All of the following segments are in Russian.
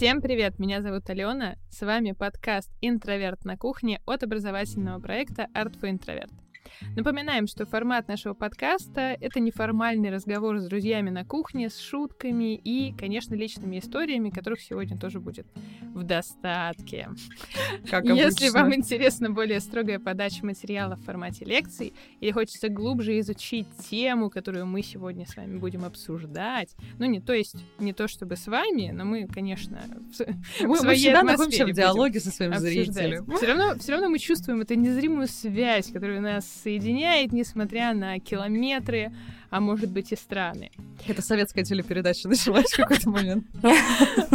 Всем привет, меня зовут Алена, с вами подкаст «Интроверт на кухне» от образовательного проекта «Art for Introvert». Напоминаем, что формат нашего подкаста — это неформальный разговор с друзьями на кухне, с шутками и, конечно, личными историями, которых сегодня тоже будет в достатке. Как Если вам интересна более строгая подача материала в формате лекций или хочется глубже изучить тему, которую мы сегодня с вами будем обсуждать, ну, не то есть, не то чтобы с вами, но мы, конечно, в, мы, в своей мы всегда находимся в диалоге со своим зрителем. Все равно, все равно мы чувствуем эту незримую связь, которая нас соединяет, несмотря на километры, а может быть и страны. Это советская телепередача началась в какой-то момент.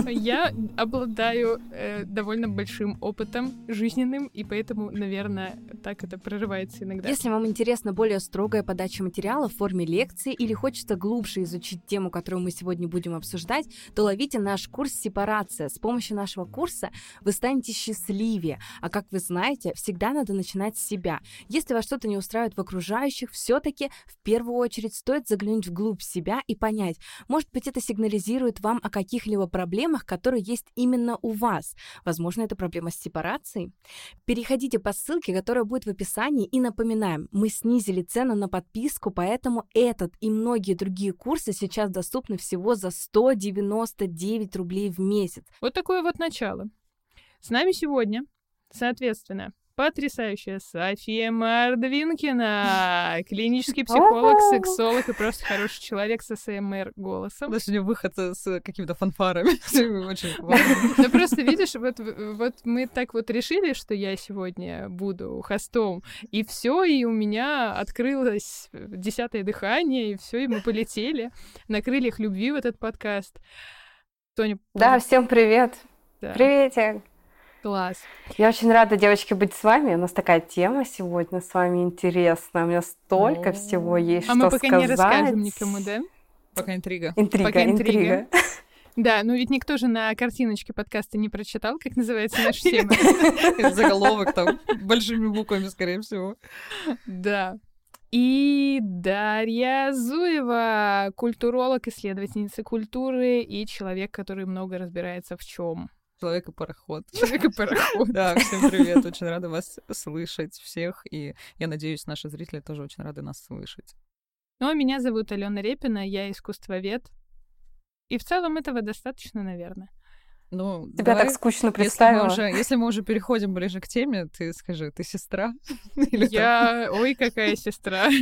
Я обладаю э, довольно большим опытом жизненным, и поэтому, наверное, так это прорывается иногда. Если вам интересна более строгая подача материала в форме лекции или хочется глубже изучить тему, которую мы сегодня будем обсуждать, то ловите наш курс «Сепарация». С помощью нашего курса вы станете счастливее. А как вы знаете, всегда надо начинать с себя. Если вас что-то не устраивает в окружающих, все-таки в первую очередь стоит заглянуть вглубь себя и понять, может быть, это сигнализирует вам о каких-либо проблемах, которые есть именно у вас. Возможно, это проблема с сепарацией. Переходите по ссылке, которая будет в описании, и напоминаем, мы снизили цену на подписку, поэтому этот и многие другие курсы сейчас доступны всего за 199 рублей в месяц. Вот такое вот начало. С нами сегодня, соответственно, потрясающая София Мардвинкина, клинический психолог, сексолог и просто хороший человек с СМР голосом. У сегодня выход с какими-то фанфарами. Ну просто видишь, вот, вот мы так вот решили, что я сегодня буду хостом, и все, и у меня открылось десятое дыхание, и все, и мы полетели на крыльях любви в этот подкаст. Тоня. Да, всем привет. Да. Приветик. Класс. Я очень рада, девочки, быть с вами. У нас такая тема сегодня с вами интересная. У меня столько О. всего есть, а что сказать. А мы пока не расскажем никому, да? Пока интрига. Интрига, пока интрига. интрига. Да, ну ведь никто же на картиночке подкаста не прочитал, как называется наша тема. Заголовок там большими буквами, скорее всего. Да. И Дарья Зуева, культуролог, исследовательница культуры и человек, который много разбирается в чем. Человек и пароход. Человек и пароход. Да, всем привет. Очень рада вас слышать всех. И я надеюсь, наши зрители тоже очень рады нас слышать. Ну, а меня зовут Алена Репина, я искусствовед. И в целом этого достаточно, наверное. Ну, Тебя давай, так скучно представила. Если мы, уже, если мы уже переходим ближе к теме, ты скажи, ты сестра? я... Ой, какая сестра.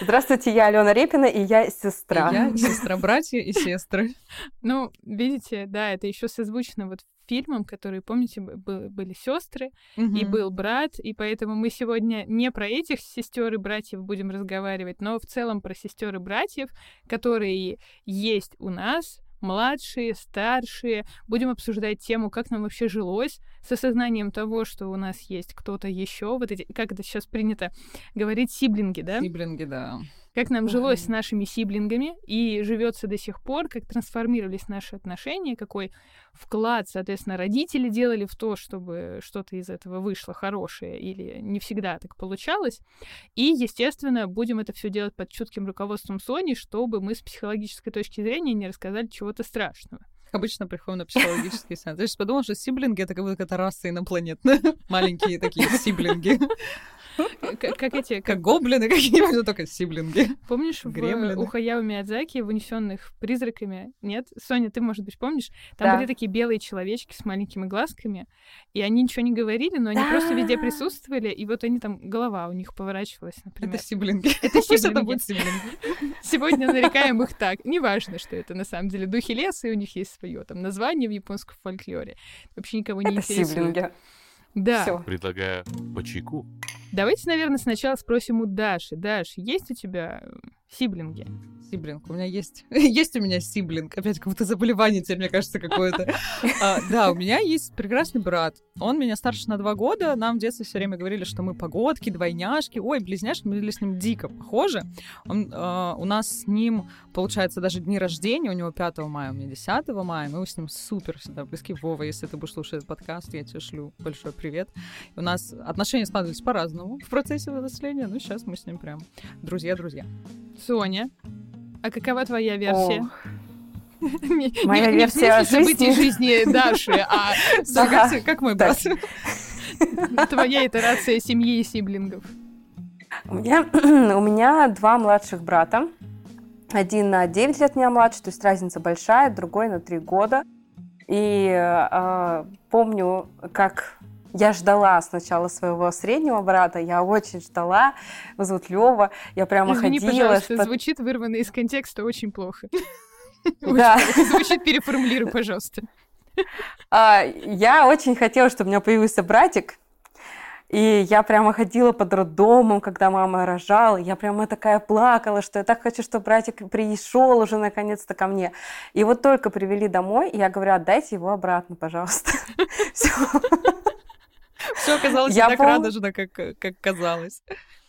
Здравствуйте, я Алена Репина, и я сестра. И я сестра, братья и сестры. Ну, видите, да, это еще созвучно вот фильмам, которые, помните, были сестры угу. и был брат, и поэтому мы сегодня не про этих сестер и братьев будем разговаривать, но в целом про сестер и братьев, которые есть у нас младшие, старшие. Будем обсуждать тему, как нам вообще жилось с осознанием того, что у нас есть кто-то еще. Вот эти, как это сейчас принято говорить, сиблинги, да? Сиблинги, да как нам жилось с нашими сиблингами и живется до сих пор, как трансформировались наши отношения, какой вклад, соответственно, родители делали в то, чтобы что-то из этого вышло хорошее или не всегда так получалось. И, естественно, будем это все делать под чутким руководством Сони, чтобы мы с психологической точки зрения не рассказали чего-то страшного обычно приходим на психологический сеанс. Я сейчас подумала, что сиблинги — это как будто какая-то раса инопланетная. Маленькие такие сиблинги. Как эти... Как гоблины какие-нибудь, только сиблинги. Помнишь, в, у Хаяо Миядзаки, в «Унесенных призраками», нет? Соня, ты, может быть, помнишь? Там были такие белые человечки с маленькими глазками, и они ничего не говорили, но они просто везде присутствовали, и вот они там, голова у них поворачивалась, например. Это сиблинги. Это сиблинги. сиблинги. Сегодня нарекаем их так. Неважно, что это на самом деле духи леса, и у них есть свое там название в японском фольклоре. Вообще никого не интересует. Сиблинги. Да. Всё. Предлагаю по чайку. Давайте, наверное, сначала спросим у Даши. Даш, есть у тебя сиблинги? Сиблинг. У меня есть... есть у меня сиблинг. Опять какое-то заболевание теперь, мне кажется, какое-то. А, да, у меня есть прекрасный брат. Он меня старше на два года. Нам в детстве все время говорили, что мы погодки, двойняшки. Ой, близняшки. Мы были с ним дико похожи. А, у нас с ним, получается, даже дни рождения. У него 5 мая, у меня 10 мая. Мы с ним супер всегда близки. Вова, если ты будешь слушать этот подкаст, я тебе шлю большой привет. У нас отношения складывались по-разному в процессе взросления. Ну, сейчас мы с ним прям друзья-друзья. Соня, а какова твоя версия? Моя не, версия не событий жизни Даши, а как мой брат. Твоя итерация семьи и сиблингов. У меня, у меня два младших брата. Один на 9 лет меня младше, то есть разница большая, другой на 3 года. И э, помню, как я ждала сначала своего среднего брата, я очень ждала. Его зовут Лева. Я прямо Извини, ходила. пожалуйста, что... звучит вырвано из контекста очень плохо. Да. Звучит, переформулируй, пожалуйста. А, я очень хотела, чтобы у меня появился братик. И я прямо ходила под роддомом, когда мама рожала. Я прямо такая плакала, что я так хочу, чтобы братик пришел уже наконец-то ко мне. И вот только привели домой, и я говорю, отдайте его обратно, пожалуйста. Все оказалось не так радужно, как, как казалось.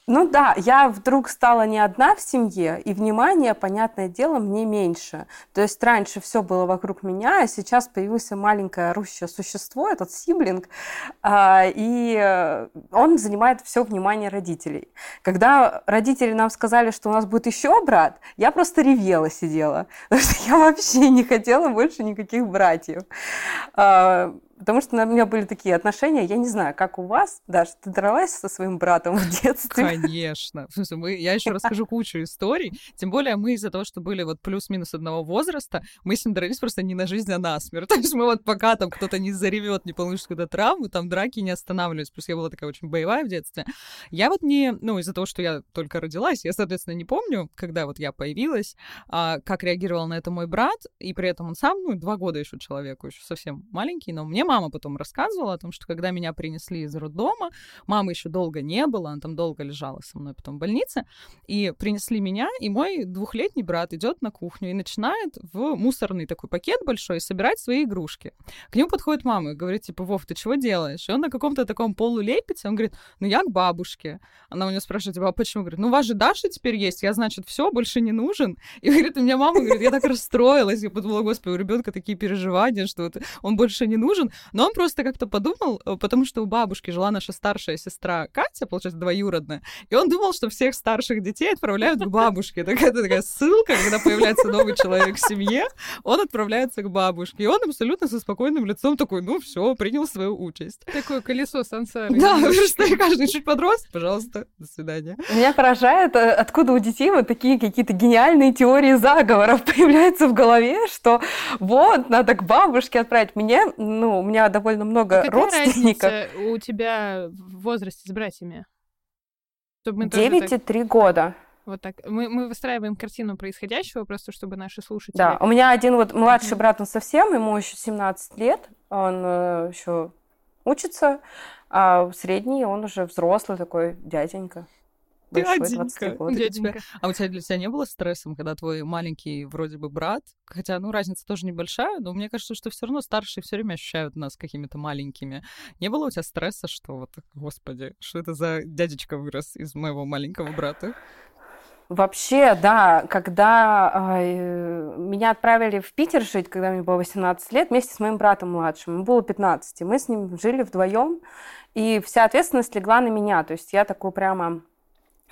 Ну да, я вдруг стала не одна в семье, и внимания, понятное дело, мне меньше. То есть раньше все было вокруг меня, а сейчас появилось маленькое орущее существо, этот сиблинг, а, и он занимает все внимание родителей. Когда родители нам сказали, что у нас будет еще брат, я просто ревела сидела, потому что я вообще не хотела больше никаких братьев. Потому что у меня были такие отношения, я не знаю, как у вас, Даша, ты дралась со своим братом в детстве? Конечно. Мы, я еще расскажу кучу историй. Тем более мы из-за того, что были вот плюс-минус одного возраста, мы с ним дрались просто не на жизнь, а на смерть. То есть мы вот пока там кто-то не заревет, не получит какую-то травму, там драки не останавливались. Плюс я была такая очень боевая в детстве. Я вот не, ну, из-за того, что я только родилась, я, соответственно, не помню, когда вот я появилась, а, как реагировал на это мой брат, и при этом он сам, ну, два года еще человеку, еще совсем маленький, но мне мама потом рассказывала о том, что когда меня принесли из роддома, мамы еще долго не было, она там долго лежала со мной потом в больнице, и принесли меня, и мой двухлетний брат идет на кухню и начинает в мусорный такой пакет большой собирать свои игрушки. К нему подходит мама и говорит, типа, Вов, ты чего делаешь? И он на каком-то таком полулепете, он говорит, ну я к бабушке. Она у него спрашивает, типа, а почему? Говорит, ну у вас же Даша теперь есть, я, значит, все, больше не нужен. И говорит, у меня мама говорит, я так расстроилась, я подумала, господи, у ребенка такие переживания, что вот он больше не нужен. Но он просто как-то подумал, э, потому что у бабушки жила наша старшая сестра Катя, получается, двоюродная, и он думал, что всех старших детей отправляют к бабушке. Такая, такая ссылка, когда появляется новый человек в семье, он отправляется к бабушке. И он абсолютно со спокойным лицом такой, ну все, принял свою участь. Такое колесо сансары. Да, что каждый чуть подрос, пожалуйста, до свидания. Меня поражает, э, откуда у детей вот такие какие-то гениальные теории заговоров появляются в голове, что вот, надо к бабушке отправить. Мне, ну, у меня довольно много а родственников. у тебя в возрасте с братьями? Чтобы мы 9 и 3 года. Вот так. Мы, мы выстраиваем картину происходящего, просто чтобы наши слушатели... Да, у меня один вот младший mm-hmm. брат, он совсем, ему еще 17 лет, он э, еще учится, а средний, он уже взрослый такой дяденька. Дяденька. Дяденька. А у тебя для тебя не было стрессом, когда твой маленький вроде бы брат, хотя, ну, разница тоже небольшая, но мне кажется, что все равно старшие все время ощущают нас какими-то маленькими. Не было у тебя стресса, что вот, господи, что это за дядечка вырос из моего маленького брата? Вообще, да, когда э, меня отправили в Питер жить, когда мне было 18 лет, вместе с моим братом младшим, ему было 15, мы с ним жили вдвоем, и вся ответственность легла на меня, то есть я такую прямо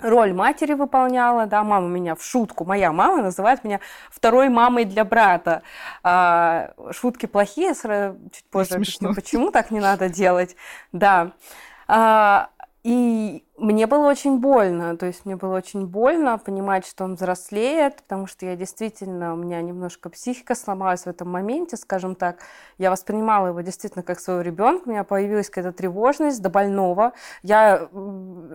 роль матери выполняла, да, мама меня в шутку, моя мама называет меня второй мамой для брата. А, шутки плохие, чуть позже объясню, почему так не надо делать, да. А, и мне было очень больно, то есть мне было очень больно понимать, что он взрослеет, потому что я действительно, у меня немножко психика сломалась в этом моменте, скажем так. Я воспринимала его действительно как своего ребенка, у меня появилась какая-то тревожность до больного. Я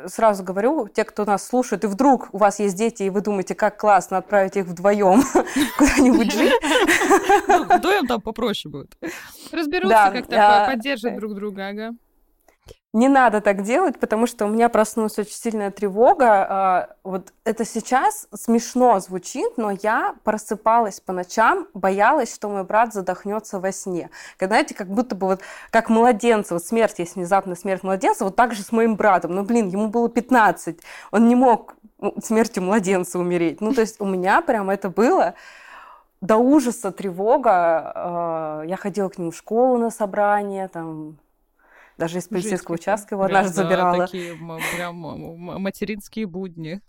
сразу говорю, те, кто нас слушает, и вдруг у вас есть дети, и вы думаете, как классно отправить их вдвоем куда-нибудь жить. Ну, вдвоем там попроще будет. Разберутся как-то, поддержат друг друга, ага не надо так делать, потому что у меня проснулась очень сильная тревога. А, вот это сейчас смешно звучит, но я просыпалась по ночам, боялась, что мой брат задохнется во сне. Когда, знаете, как будто бы вот как младенца, вот смерть есть внезапная смерть младенца, вот так же с моим братом. Ну, блин, ему было 15, он не мог смертью младенца умереть. Ну, то есть у меня прям это было до ужаса тревога. А, я ходила к нему в школу на собрание, там даже из полицейского Жесть, участка его однажды да, забирала. такие прям материнские будни.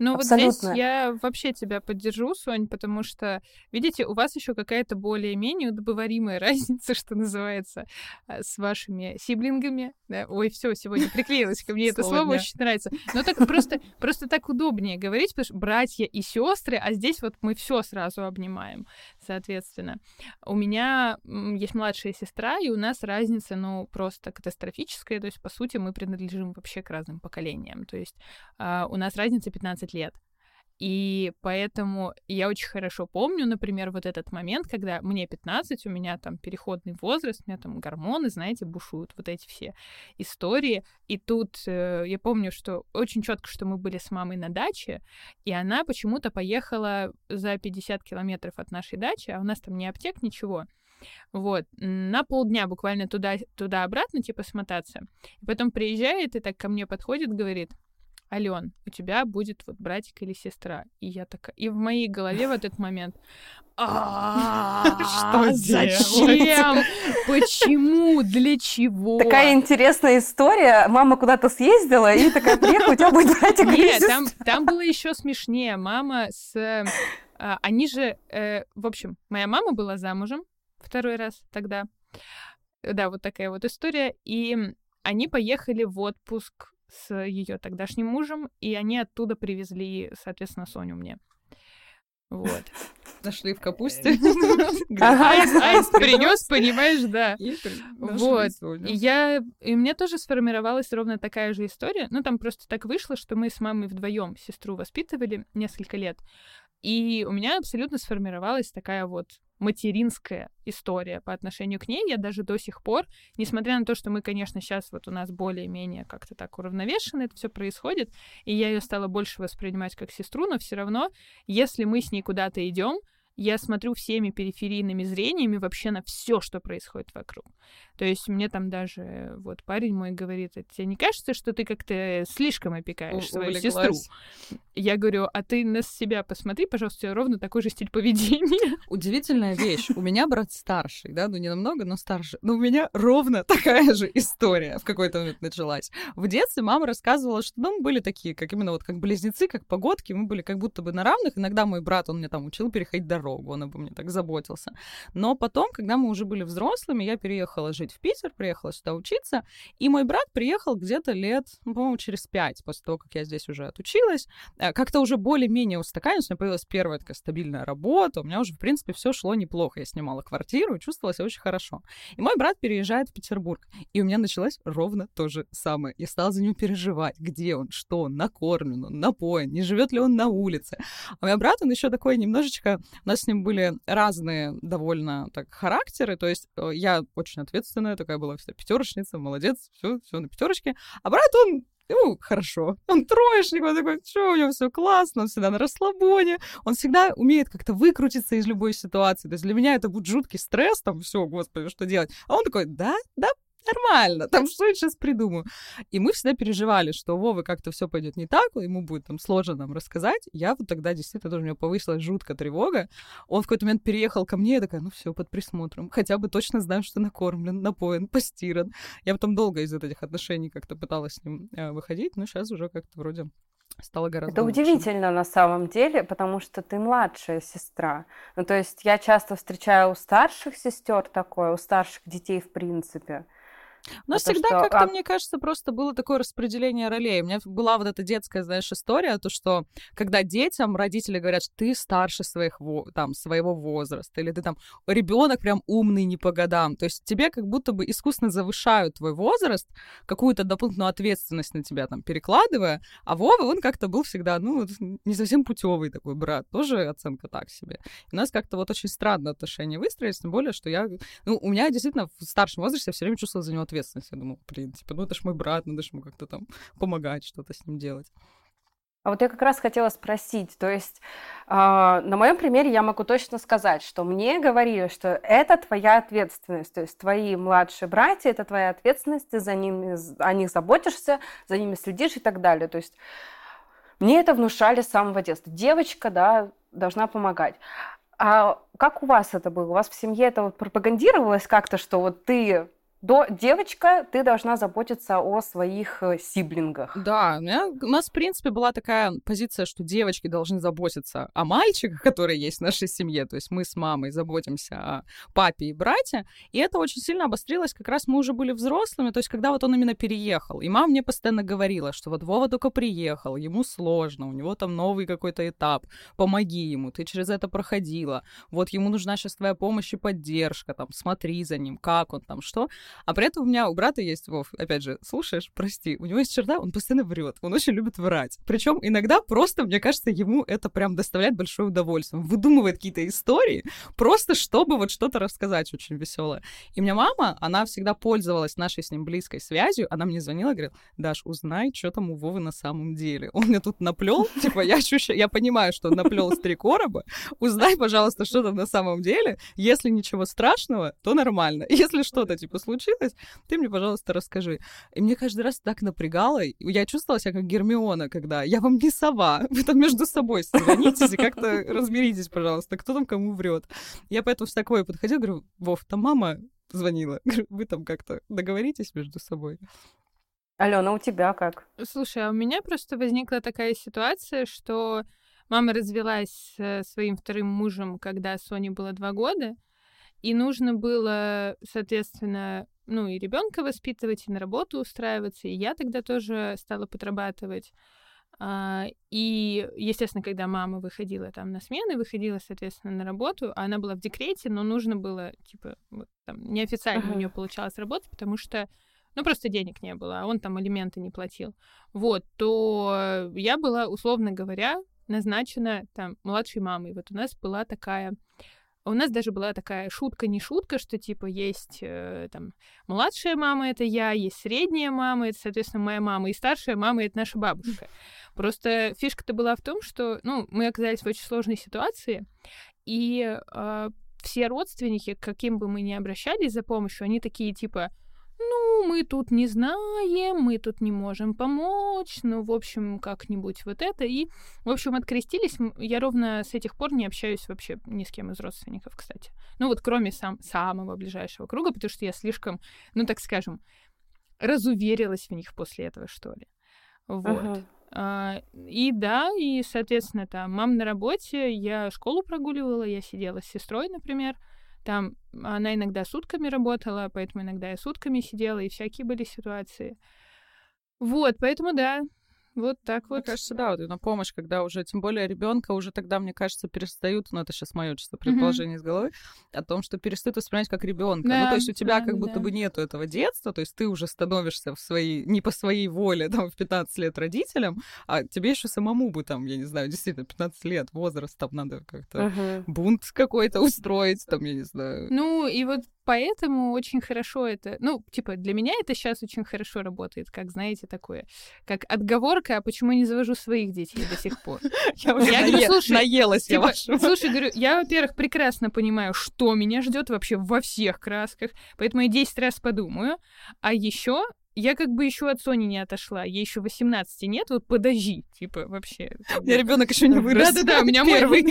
Ну вот Абсолютно. здесь я вообще тебя поддержу, Сонь, потому что, видите, у вас еще какая-то более-менее удобоваримая разница, что называется, а, с вашими сиблингами. Да? Ой, все, сегодня приклеилось ко мне это Слово очень нравится. Но так просто, просто так удобнее говорить, потому что братья и сестры, а здесь вот мы все сразу обнимаем, соответственно. У меня есть младшая сестра, и у нас разница, ну, просто катастрофическая. То есть, по сути, мы принадлежим вообще к разным поколениям. То есть а, у нас разница 15 лет. И поэтому я очень хорошо помню, например, вот этот момент, когда мне 15, у меня там переходный возраст, у меня там гормоны, знаете, бушуют вот эти все истории. И тут э, я помню, что очень четко, что мы были с мамой на даче, и она почему-то поехала за 50 километров от нашей дачи, а у нас там не аптек, ничего. Вот, на полдня буквально туда, туда-обратно, типа, смотаться. И потом приезжает и так ко мне подходит, говорит, Ален, у тебя будет вот братик или сестра. И я такая... И в моей голове в этот момент... «А, Что Зачем? Почему? Для чего? Такая интересная история. Мама куда-то съездила и такая, приехала, у тебя будет братик или Нет, сестра». там, там было еще смешнее. Мама с... а, они же... э, в общем, моя мама была замужем второй раз тогда. Да, вот такая вот история. И они поехали в отпуск с ее тогдашним мужем, и они оттуда привезли, соответственно, Соню мне. Вот. Нашли в капусте. Аист, аист принес, понимаешь, да. Вот. И я, и у меня тоже сформировалась ровно такая же история. Ну, там просто так вышло, что мы с мамой вдвоем сестру воспитывали несколько лет. И у меня абсолютно сформировалась такая вот материнская история по отношению к ней. Я даже до сих пор, несмотря на то, что мы, конечно, сейчас вот у нас более-менее как-то так уравновешенно это все происходит, и я ее стала больше воспринимать как сестру, но все равно, если мы с ней куда-то идем, я смотрю всеми периферийными зрениями вообще на все, что происходит вокруг. То есть мне там даже э, вот парень мой говорит, «А тебе не кажется, что ты как-то слишком опекаешь У- свою сестру? Я говорю, а ты на себя посмотри, пожалуйста, у тебя ровно такой же стиль поведения. Удивительная вещь. У меня брат старший, да, ну не намного, но старше. Но у меня ровно такая же история в какой-то момент началась. В детстве мама рассказывала, что ну, мы были такие, как именно вот как близнецы, как погодки, мы были как будто бы на равных. Иногда мой брат, он мне там учил переходить дорогу, он обо мне так заботился. Но потом, когда мы уже были взрослыми, я переехала жить в Питер, приехала сюда учиться, и мой брат приехал где-то лет, ну, по-моему, через пять, после того, как я здесь уже отучилась. Э, Как-то уже более-менее устаканилась, у меня появилась первая такая стабильная работа, у меня уже, в принципе, все шло неплохо. Я снимала квартиру и чувствовала себя очень хорошо. И мой брат переезжает в Петербург, и у меня началось ровно то же самое. Я стала за него переживать, где он, что он, накормлен он, напоен, не живет ли он на улице. А у меня брат, он еще такой немножечко... У нас с ним были разные довольно так характеры, то есть э, я очень ответственная, такая была вся пятерочница, молодец, все, все на пятерочке. А брат, он ему хорошо. Он троечник, он такой, что у него все классно, он всегда на расслабоне, он всегда умеет как-то выкрутиться из любой ситуации. То есть для меня это будет жуткий стресс, там, все, господи, что делать? А он такой, да, да, нормально, там что я сейчас придумаю. И мы всегда переживали, что у Вовы как-то все пойдет не так, ему будет там сложно нам рассказать. Я вот тогда действительно тоже у меня повысилась жуткая тревога. Он в какой-то момент переехал ко мне, я такая, ну все, под присмотром. Хотя бы точно знаю, что накормлен, напоен, постиран. Я потом долго из этих отношений как-то пыталась с ним э, выходить, но сейчас уже как-то вроде стало гораздо Это лучше. удивительно на самом деле, потому что ты младшая сестра. Ну, то есть я часто встречаю у старших сестер такое, у старших детей в принципе. У нас всегда что, как-то, а- мне кажется, просто было такое распределение ролей. У меня была вот эта детская, знаешь, история, то, что когда детям родители говорят, что ты старше своих, во- там, своего возраста, или ты там ребенок прям умный не по годам, то есть тебе как будто бы искусственно завышают твой возраст, какую-то дополнительную ответственность на тебя там перекладывая, а Вова, он как-то был всегда, ну, не совсем путевый такой брат, тоже оценка так себе. У нас как-то вот очень странно отношения выстроились, тем более, что я, ну, у меня действительно в старшем возрасте я все время чувствовала за него ответственность. Я думала, блин, типа, ну это ж мой брат, надо же ему как-то там помогать, что-то с ним делать. А вот я как раз хотела спросить, то есть а, на моем примере я могу точно сказать, что мне говорили, что это твоя ответственность, то есть твои младшие братья, это твоя ответственность, ты за ними, о них заботишься, за ними следишь и так далее. То есть мне это внушали с самого детства. Девочка, да, должна помогать. А как у вас это было? У вас в семье это вот пропагандировалось как-то, что вот ты до девочка, ты должна заботиться о своих э, сиблингах. Да, у, меня, у нас, в принципе, была такая позиция, что девочки должны заботиться о мальчиках, которые есть в нашей семье. То есть мы с мамой заботимся о папе и брате. И это очень сильно обострилось, как раз мы уже были взрослыми. То есть когда вот он именно переехал. И мама мне постоянно говорила, что вот Вова только приехал, ему сложно, у него там новый какой-то этап. Помоги ему, ты через это проходила. Вот ему нужна сейчас твоя помощь и поддержка. Там смотри за ним, как он там, что. А при этом у меня у брата есть, Вов, опять же, слушаешь, прости, у него есть черта, он постоянно врет, он очень любит врать. Причем иногда просто, мне кажется, ему это прям доставляет большое удовольствие. Он выдумывает какие-то истории, просто чтобы вот что-то рассказать очень веселое. И у меня мама, она всегда пользовалась нашей с ним близкой связью, она мне звонила и говорила, Даш, узнай, что там у Вовы на самом деле. Он мне тут наплел, типа, я ощущаю, я понимаю, что он наплел с три короба, узнай, пожалуйста, что там на самом деле. Если ничего страшного, то нормально. Если что-то, типа, случилось, случилось, ты мне, пожалуйста, расскажи. И мне каждый раз так напрягало. Я чувствовала себя как Гермиона, когда я вам не сова, вы там между собой созвонитесь и как-то разберитесь, пожалуйста, кто там кому врет. Я поэтому с такой подходила, говорю, Вов, там мама звонила. Вы там как-то договоритесь между собой. Алена, у тебя как? Слушай, а у меня просто возникла такая ситуация, что мама развелась с своим вторым мужем, когда Соне было два года, и нужно было, соответственно, ну, и ребенка воспитывать, и на работу устраиваться. И я тогда тоже стала подрабатывать. А, и, естественно, когда мама выходила там на смены, выходила, соответственно, на работу, а она была в декрете, но нужно было, типа, вот, там, неофициально uh-huh. у нее получалось работать, потому что, ну, просто денег не было, а он там алименты не платил. Вот, то я была, условно говоря, назначена там младшей мамой. Вот у нас была такая у нас даже была такая шутка, не шутка, что типа есть э, там младшая мама это я, есть средняя мама, это, соответственно, моя мама, и старшая мама это наша бабушка. Просто фишка-то была в том, что, ну, мы оказались в очень сложной ситуации, и э, все родственники, к каким бы мы ни обращались за помощью, они такие типа, ну, мы тут не знаем, мы тут не можем помочь, ну, в общем, как-нибудь вот это. И, в общем, открестились. Я ровно с этих пор не общаюсь вообще ни с кем из родственников, кстати. Ну, вот кроме сам, самого ближайшего круга, потому что я слишком, ну, так скажем, разуверилась в них после этого, что ли. Вот. Uh-huh. А, и да, и, соответственно, там, мам на работе, я школу прогуливала, я сидела с сестрой, например, там она иногда сутками работала, поэтому иногда я сутками сидела, и всякие были ситуации. Вот, поэтому да, вот так вот. Мне кажется, да, вот на помощь, когда уже, тем более ребенка уже тогда, мне кажется, перестают, ну это сейчас мое чисто предположение mm-hmm. из головы, о том, что перестают воспринимать как ребенка. Да, ну, то есть у тебя да, как будто да. бы нету этого детства, то есть ты уже становишься в своей, не по своей воле, там, в 15 лет родителям, а тебе еще самому бы там, я не знаю, действительно, 15 лет, возраст, там надо как-то uh-huh. бунт какой-то устроить, там, я не знаю. Ну, и вот поэтому очень хорошо это, ну, типа, для меня это сейчас очень хорошо работает, как, знаете, такое, как отговорка, а почему я не завожу своих детей до сих пор. Я уже наелась я типа, Слушай, говорю, я, во-первых, прекрасно понимаю, что меня ждет вообще во всех красках, поэтому я 10 раз подумаю, а еще я как бы еще от Сони не отошла, ей еще 18 нет, вот подожди, типа, вообще. У меня ребенок еще не вырос. Да-да-да, у меня первый,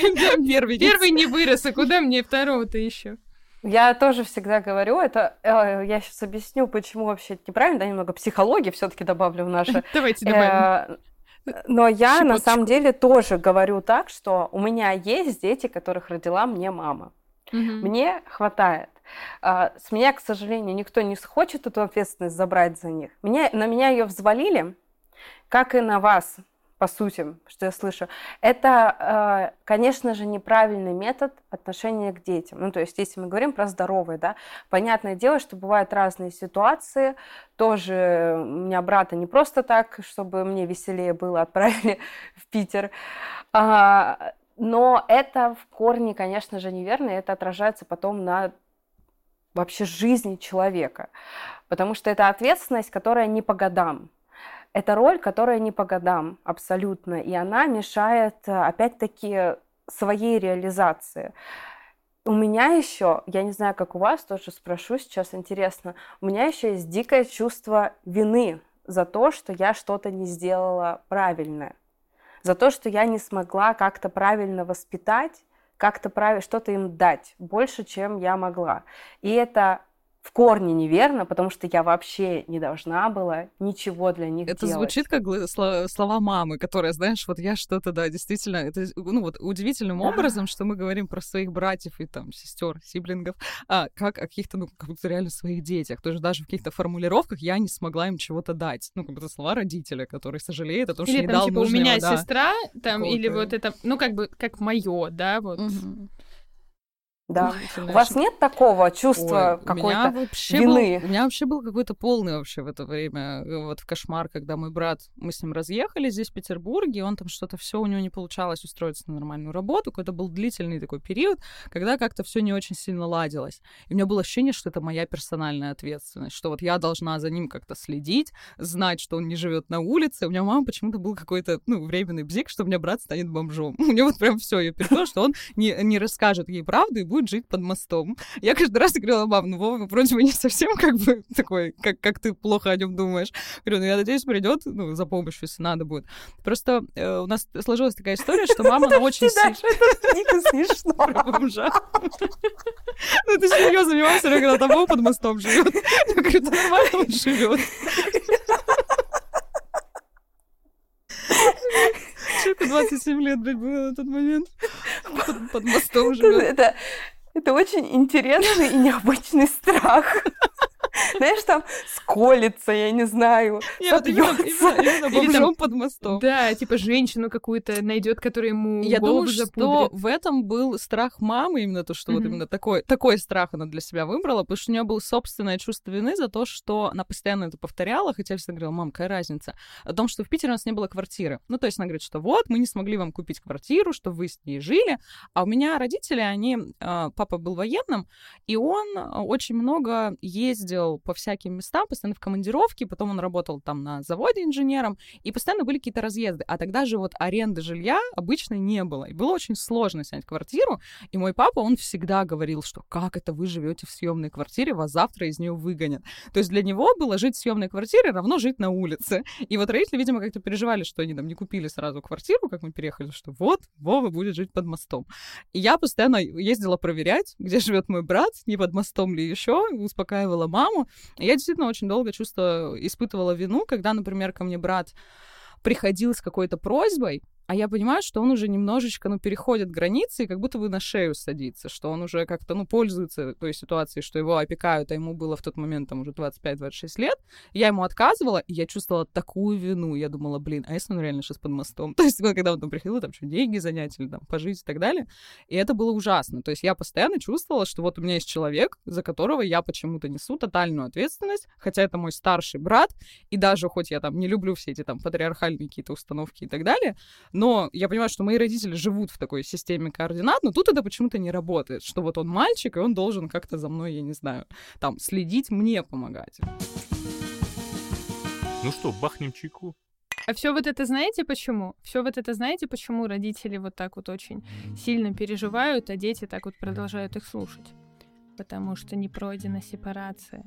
первый, первый не вырос, а куда мне второго-то еще? Я тоже всегда говорю, это э, я сейчас объясню, почему вообще это неправильно, да, немного психологии все-таки добавлю в наше. Давайте добавим. Э, но я на самом деле тоже говорю так, что у меня есть дети, которых родила мне мама. Мне хватает. А, с меня, к сожалению, никто не хочет эту ответственность забрать за них. Меня, на меня ее взвалили, как и на вас по сути, что я слышу, это, э, конечно же, неправильный метод отношения к детям. Ну, то есть, если мы говорим про здоровые, да, понятное дело, что бывают разные ситуации. Тоже у меня брата не просто так, чтобы мне веселее было, отправили в Питер. А, но это в корне, конечно же, неверно, и это отражается потом на вообще жизни человека. Потому что это ответственность, которая не по годам. Это роль, которая не по годам абсолютно, и она мешает, э, опять-таки, своей реализации. У меня еще, я не знаю, как у вас, тоже спрошу сейчас, интересно, у меня еще есть дикое чувство вины за то, что я что-то не сделала правильно, за то, что я не смогла как-то правильно воспитать, как-то правильно что-то им дать больше, чем я могла. И это в корне неверно, потому что я вообще не должна была ничего для них это делать. звучит как слова, слова мамы, которая, знаешь, вот я что-то, да, действительно, это, ну вот удивительным образом, что мы говорим про своих братьев и там сестер, сиблингов, а, как о каких-то, ну, как будто реально своих детях. Тоже даже в каких-то формулировках я не смогла им чего-то дать. Ну, как будто слова родителя, который сожалеет о том, или что не там, дал типа, нужного, у меня да, сестра, там, или вот это, ну, как бы, как мое, да, вот. Мгм. Да. Ты У вас нет такого чувства Ой, меня какой-то вообще вины? Был, у меня вообще был какой-то полный вообще в это время э, вот в кошмар, когда мой брат, мы с ним разъехали здесь в Петербурге, он там что-то все у него не получалось устроиться на нормальную работу, какой-то был длительный такой период, когда как-то все не очень сильно ладилось. И у меня было ощущение, что это моя персональная ответственность, что вот я должна за ним как-то следить, знать, что он не живет на улице. У меня мама почему-то был какой-то, ну, временный бзик, что у меня брат станет бомжом. У него вот прям все, я переживала, что он не, не расскажет ей правду и будет жить под мостом. Я каждый раз говорила, мам, ну Вова вроде бы не совсем как бы такой, как, как ты плохо о нем думаешь. Говорю, ну я надеюсь, придет ну, за помощью, если надо будет. Просто э, у нас сложилась такая история, что мама, она очень сильно... Дико смешно. Про бомжа. Ну, ты серьезно, мне мама все говорила, там Вова под мостом живет. Я говорю, да нормально он живет. Человеку 27 лет, блядь, было на тот момент. Под, под мостом живет. Это, это очень интересный и необычный страх. Знаешь, там сколится, я не знаю, Я вот именно, именно, там- бомжом под мостом. Да, типа женщину какую-то найдет, которая ему Я голову думаю, что запудрит. в этом был страх мамы, именно то, что вот Мгм. именно такой, такой страх она для себя выбрала, потому что у нее было собственное чувство вины за то, что она постоянно это повторяла, хотя я всегда говорила, мам, какая разница? О том, что в Питере у нас не было квартиры. Ну, то есть она говорит, что вот, мы не смогли вам купить квартиру, что вы с ней жили, а у меня родители, они, а, папа был военным, и он а, очень много ездил по всяким местам, постоянно в командировке, потом он работал там на заводе инженером, и постоянно были какие-то разъезды. А тогда же вот аренды жилья обычно не было. И было очень сложно снять квартиру. И мой папа, он всегда говорил, что как это вы живете в съемной квартире, вас завтра из нее выгонят. То есть для него было жить в съемной квартире равно жить на улице. И вот родители, видимо, как-то переживали, что они там не купили сразу квартиру, как мы переехали, что вот, Вова будет жить под мостом. И я постоянно ездила проверять, где живет мой брат, не под мостом ли еще, успокаивала маму. Я действительно очень долго чувство испытывала вину, когда, например, ко мне брат приходил с какой-то просьбой, а я понимаю, что он уже немножечко, ну, переходит границы и как будто бы на шею садится, что он уже как-то, ну, пользуется той ситуацией, что его опекают, а ему было в тот момент там уже 25-26 лет. Я ему отказывала, и я чувствовала такую вину. Я думала, блин, а если он реально сейчас под мостом? То есть, когда он там приходил, там что, деньги занять или там пожить и так далее. И это было ужасно. То есть я постоянно чувствовала, что вот у меня есть человек, за которого я почему-то несу тотальную ответственность, хотя это мой старший брат, и даже хоть я там не люблю все эти там патриархальные какие-то установки и так далее, но я понимаю, что мои родители живут в такой системе координат, но тут это почему-то не работает, что вот он мальчик, и он должен как-то за мной, я не знаю, там, следить, мне помогать. Ну что, бахнем чайку? А все вот это знаете почему? Все вот это знаете почему родители вот так вот очень сильно переживают, а дети так вот продолжают их слушать? Потому что не пройдена сепарация.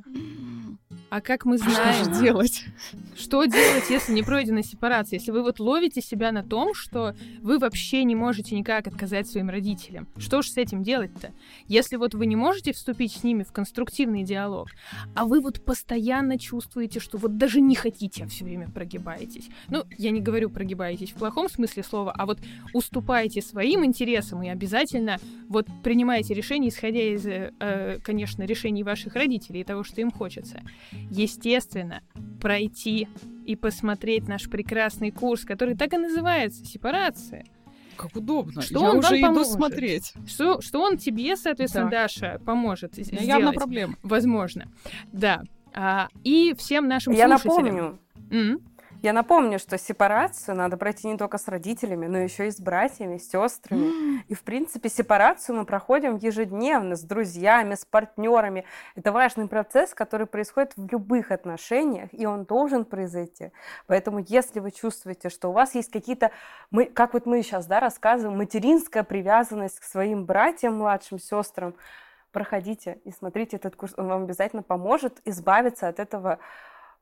А как мы Что знаем, же делать? что делать, если не пройдена сепарация? Если вы вот ловите себя на том, что вы вообще не можете никак отказать своим родителям. Что же с этим делать-то? Если вот вы не можете вступить с ними в конструктивный диалог, а вы вот постоянно чувствуете, что вот даже не хотите, а все время прогибаетесь. Ну, я не говорю прогибаетесь в плохом смысле слова, а вот уступаете своим интересам и обязательно вот принимаете решения, исходя из, э, конечно, решений ваших родителей и того, что им хочется. Естественно, пройти и посмотреть наш прекрасный курс, который так и называется «Сепарация». Как удобно. Что я он уже иду поможет? смотреть. Что, что он тебе, соответственно, Да. Даша, поможет У з- меня явно сделать. проблема. Возможно. Да. А, и всем нашим Я слушателям. напомню, М, я напомню, что сепарацию надо пройти не только с родителями, но еще и с братьями, с сестрами. И, в принципе, сепарацию мы проходим ежедневно с друзьями, с партнерами. Это важный процесс, который происходит в любых отношениях, и он должен произойти. Поэтому, если вы чувствуете, что у вас есть какие-то, мы, как вот мы сейчас да, рассказываем, материнская привязанность к своим братьям, младшим сестрам, проходите и смотрите этот курс. Он вам обязательно поможет избавиться от этого,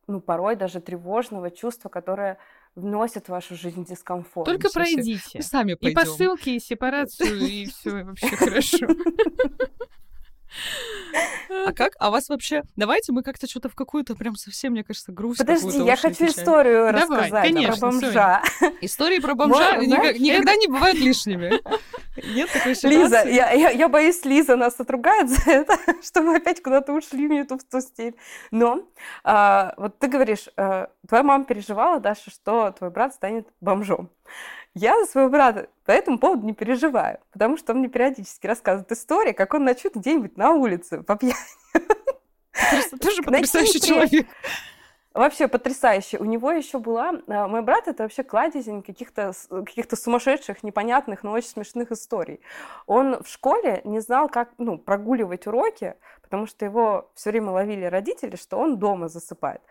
ну, порой даже тревожного чувства, которое вносит в вашу жизнь дискомфорт. Только пройдите. Мы сами И пойдем. по ссылке, и сепарацию, и все вообще хорошо. А как? А вас вообще... Давайте мы как-то что-то в какую-то прям совсем, мне кажется, грусть Подожди, я хочу отвечаем. историю Давай, рассказать конечно, про бомжа. Истории про бомжа Можно, никак- знаешь, никогда не бывают лишними. Нет такой ситуации? Лиза, я, я, я боюсь, Лиза нас отругает за это, что мы опять куда-то ушли не ту, в ту стиль. Но а, вот ты говоришь, а, твоя мама переживала, Даша, что твой брат станет бомжом. Я за своего брата по этому поводу не переживаю, потому что он мне периодически рассказывает истории, как он ночует где-нибудь на улице по пьяни. Потрясающий человек. Вообще потрясающе. У него еще была... а, Мой брат — это вообще кладезень каких-то каких-то сумасшедших, непонятных, но очень смешных историй. Он в школе не знал, как ну, прогуливать уроки, потому что его все время ловили родители, что он дома засыпает.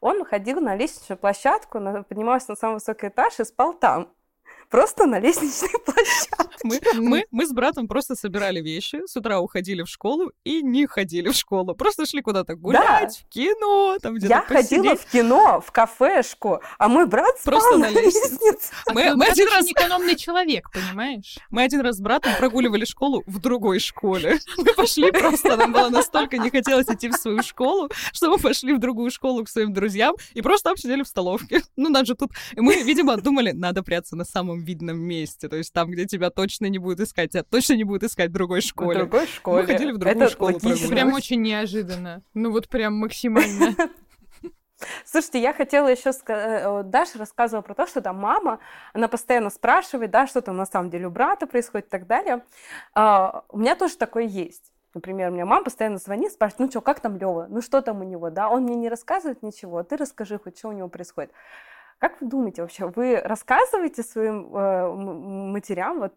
Он ходил на лестничную площадку, поднимался на самый высокий этаж и спал там. Просто на лестничной площадке. Мы, мы, мы с братом просто собирали вещи, с утра уходили в школу и не ходили в школу. Просто шли куда-то гулять, в кино, там где-то Я ходила посидеть. в кино, в кафешку, а мой брат спал Просто на на лестнице. лестнице. Мы, Твой мы один раз, экономный человек, понимаешь? мы один раз с братом прогуливали школу в другой школе. Мы пошли просто, нам было настолько не хотелось идти в свою школу, что мы пошли в другую школу к своим друзьям и просто там сидели в столовке. Ну, нас же тут... И мы, видимо, думали, надо прятаться на самом видном месте, то есть там, где тебя точно не будут искать, тебя точно не будут искать в другой В школе. другой школе. ходили в другую Это школу логично. Прям очень неожиданно. Ну вот прям максимально. Слушайте, я хотела еще сказать, Даша рассказывала про то, что там мама, она постоянно спрашивает, да, что там на самом деле у брата происходит и так далее. А, У меня тоже такое есть. Например, у меня мама постоянно звонит, спрашивает, ну что, как там Лева? Ну что там у него, да? Он мне не рассказывает ничего, а ты расскажи хоть, что у него происходит. Как вы думаете вообще, вы рассказываете своим э, матерям, вот,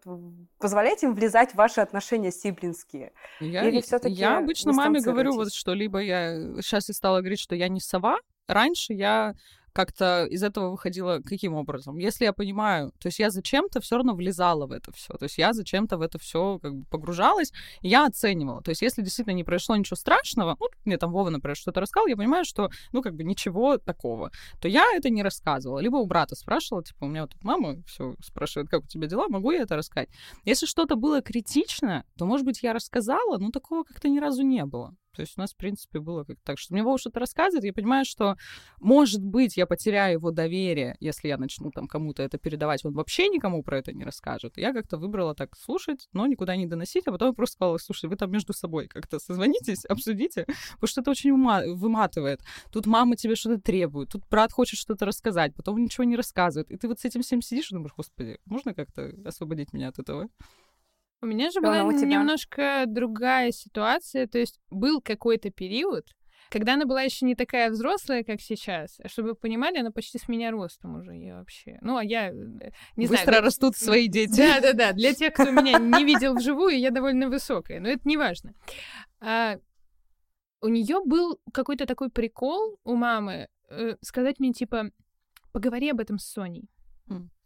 позволяете им влезать в ваши отношения сиблинские? Я, Или всё-таки я обычно маме говорю вот что либо я сейчас я стала говорить, что я не сова. Раньше я как-то из этого выходила каким образом? Если я понимаю, то есть я зачем-то все равно влезала в это все, то есть я зачем-то в это все как бы погружалась, я оценивала. То есть если действительно не произошло ничего страшного, ну, мне там Вова, например, что-то рассказал, я понимаю, что, ну, как бы ничего такого, то я это не рассказывала. Либо у брата спрашивала, типа, у меня вот мама все спрашивает, как у тебя дела, могу я это рассказать? Если что-то было критично, то, может быть, я рассказала, но такого как-то ни разу не было. То есть у нас, в принципе, было как так, что мне Вова что-то рассказывает, я понимаю, что, может быть, я потеряю его доверие, если я начну там кому-то это передавать, он вообще никому про это не расскажет. Я как-то выбрала так слушать, но никуда не доносить, а потом просто сказала, слушай, вы там между собой как-то созвонитесь, обсудите, потому что это очень ума- выматывает. Тут мама тебе что-то требует, тут брат хочет что-то рассказать, потом ничего не рассказывает. И ты вот с этим всем сидишь и думаешь, господи, можно как-то освободить меня от этого? У меня же была немножко другая ситуация. То есть был какой-то период, когда она была еще не такая взрослая, как сейчас. А Чтобы вы понимали, она почти с меня ростом уже. Я вообще... Ну, а я... э, Не Быстро знаю, растут свои дети. Да, да, да. Для тех, кто меня не видел вживую, я довольно высокая, но это не важно. А, у нее был какой-то такой прикол у мамы э, сказать мне типа поговори об этом с Соней.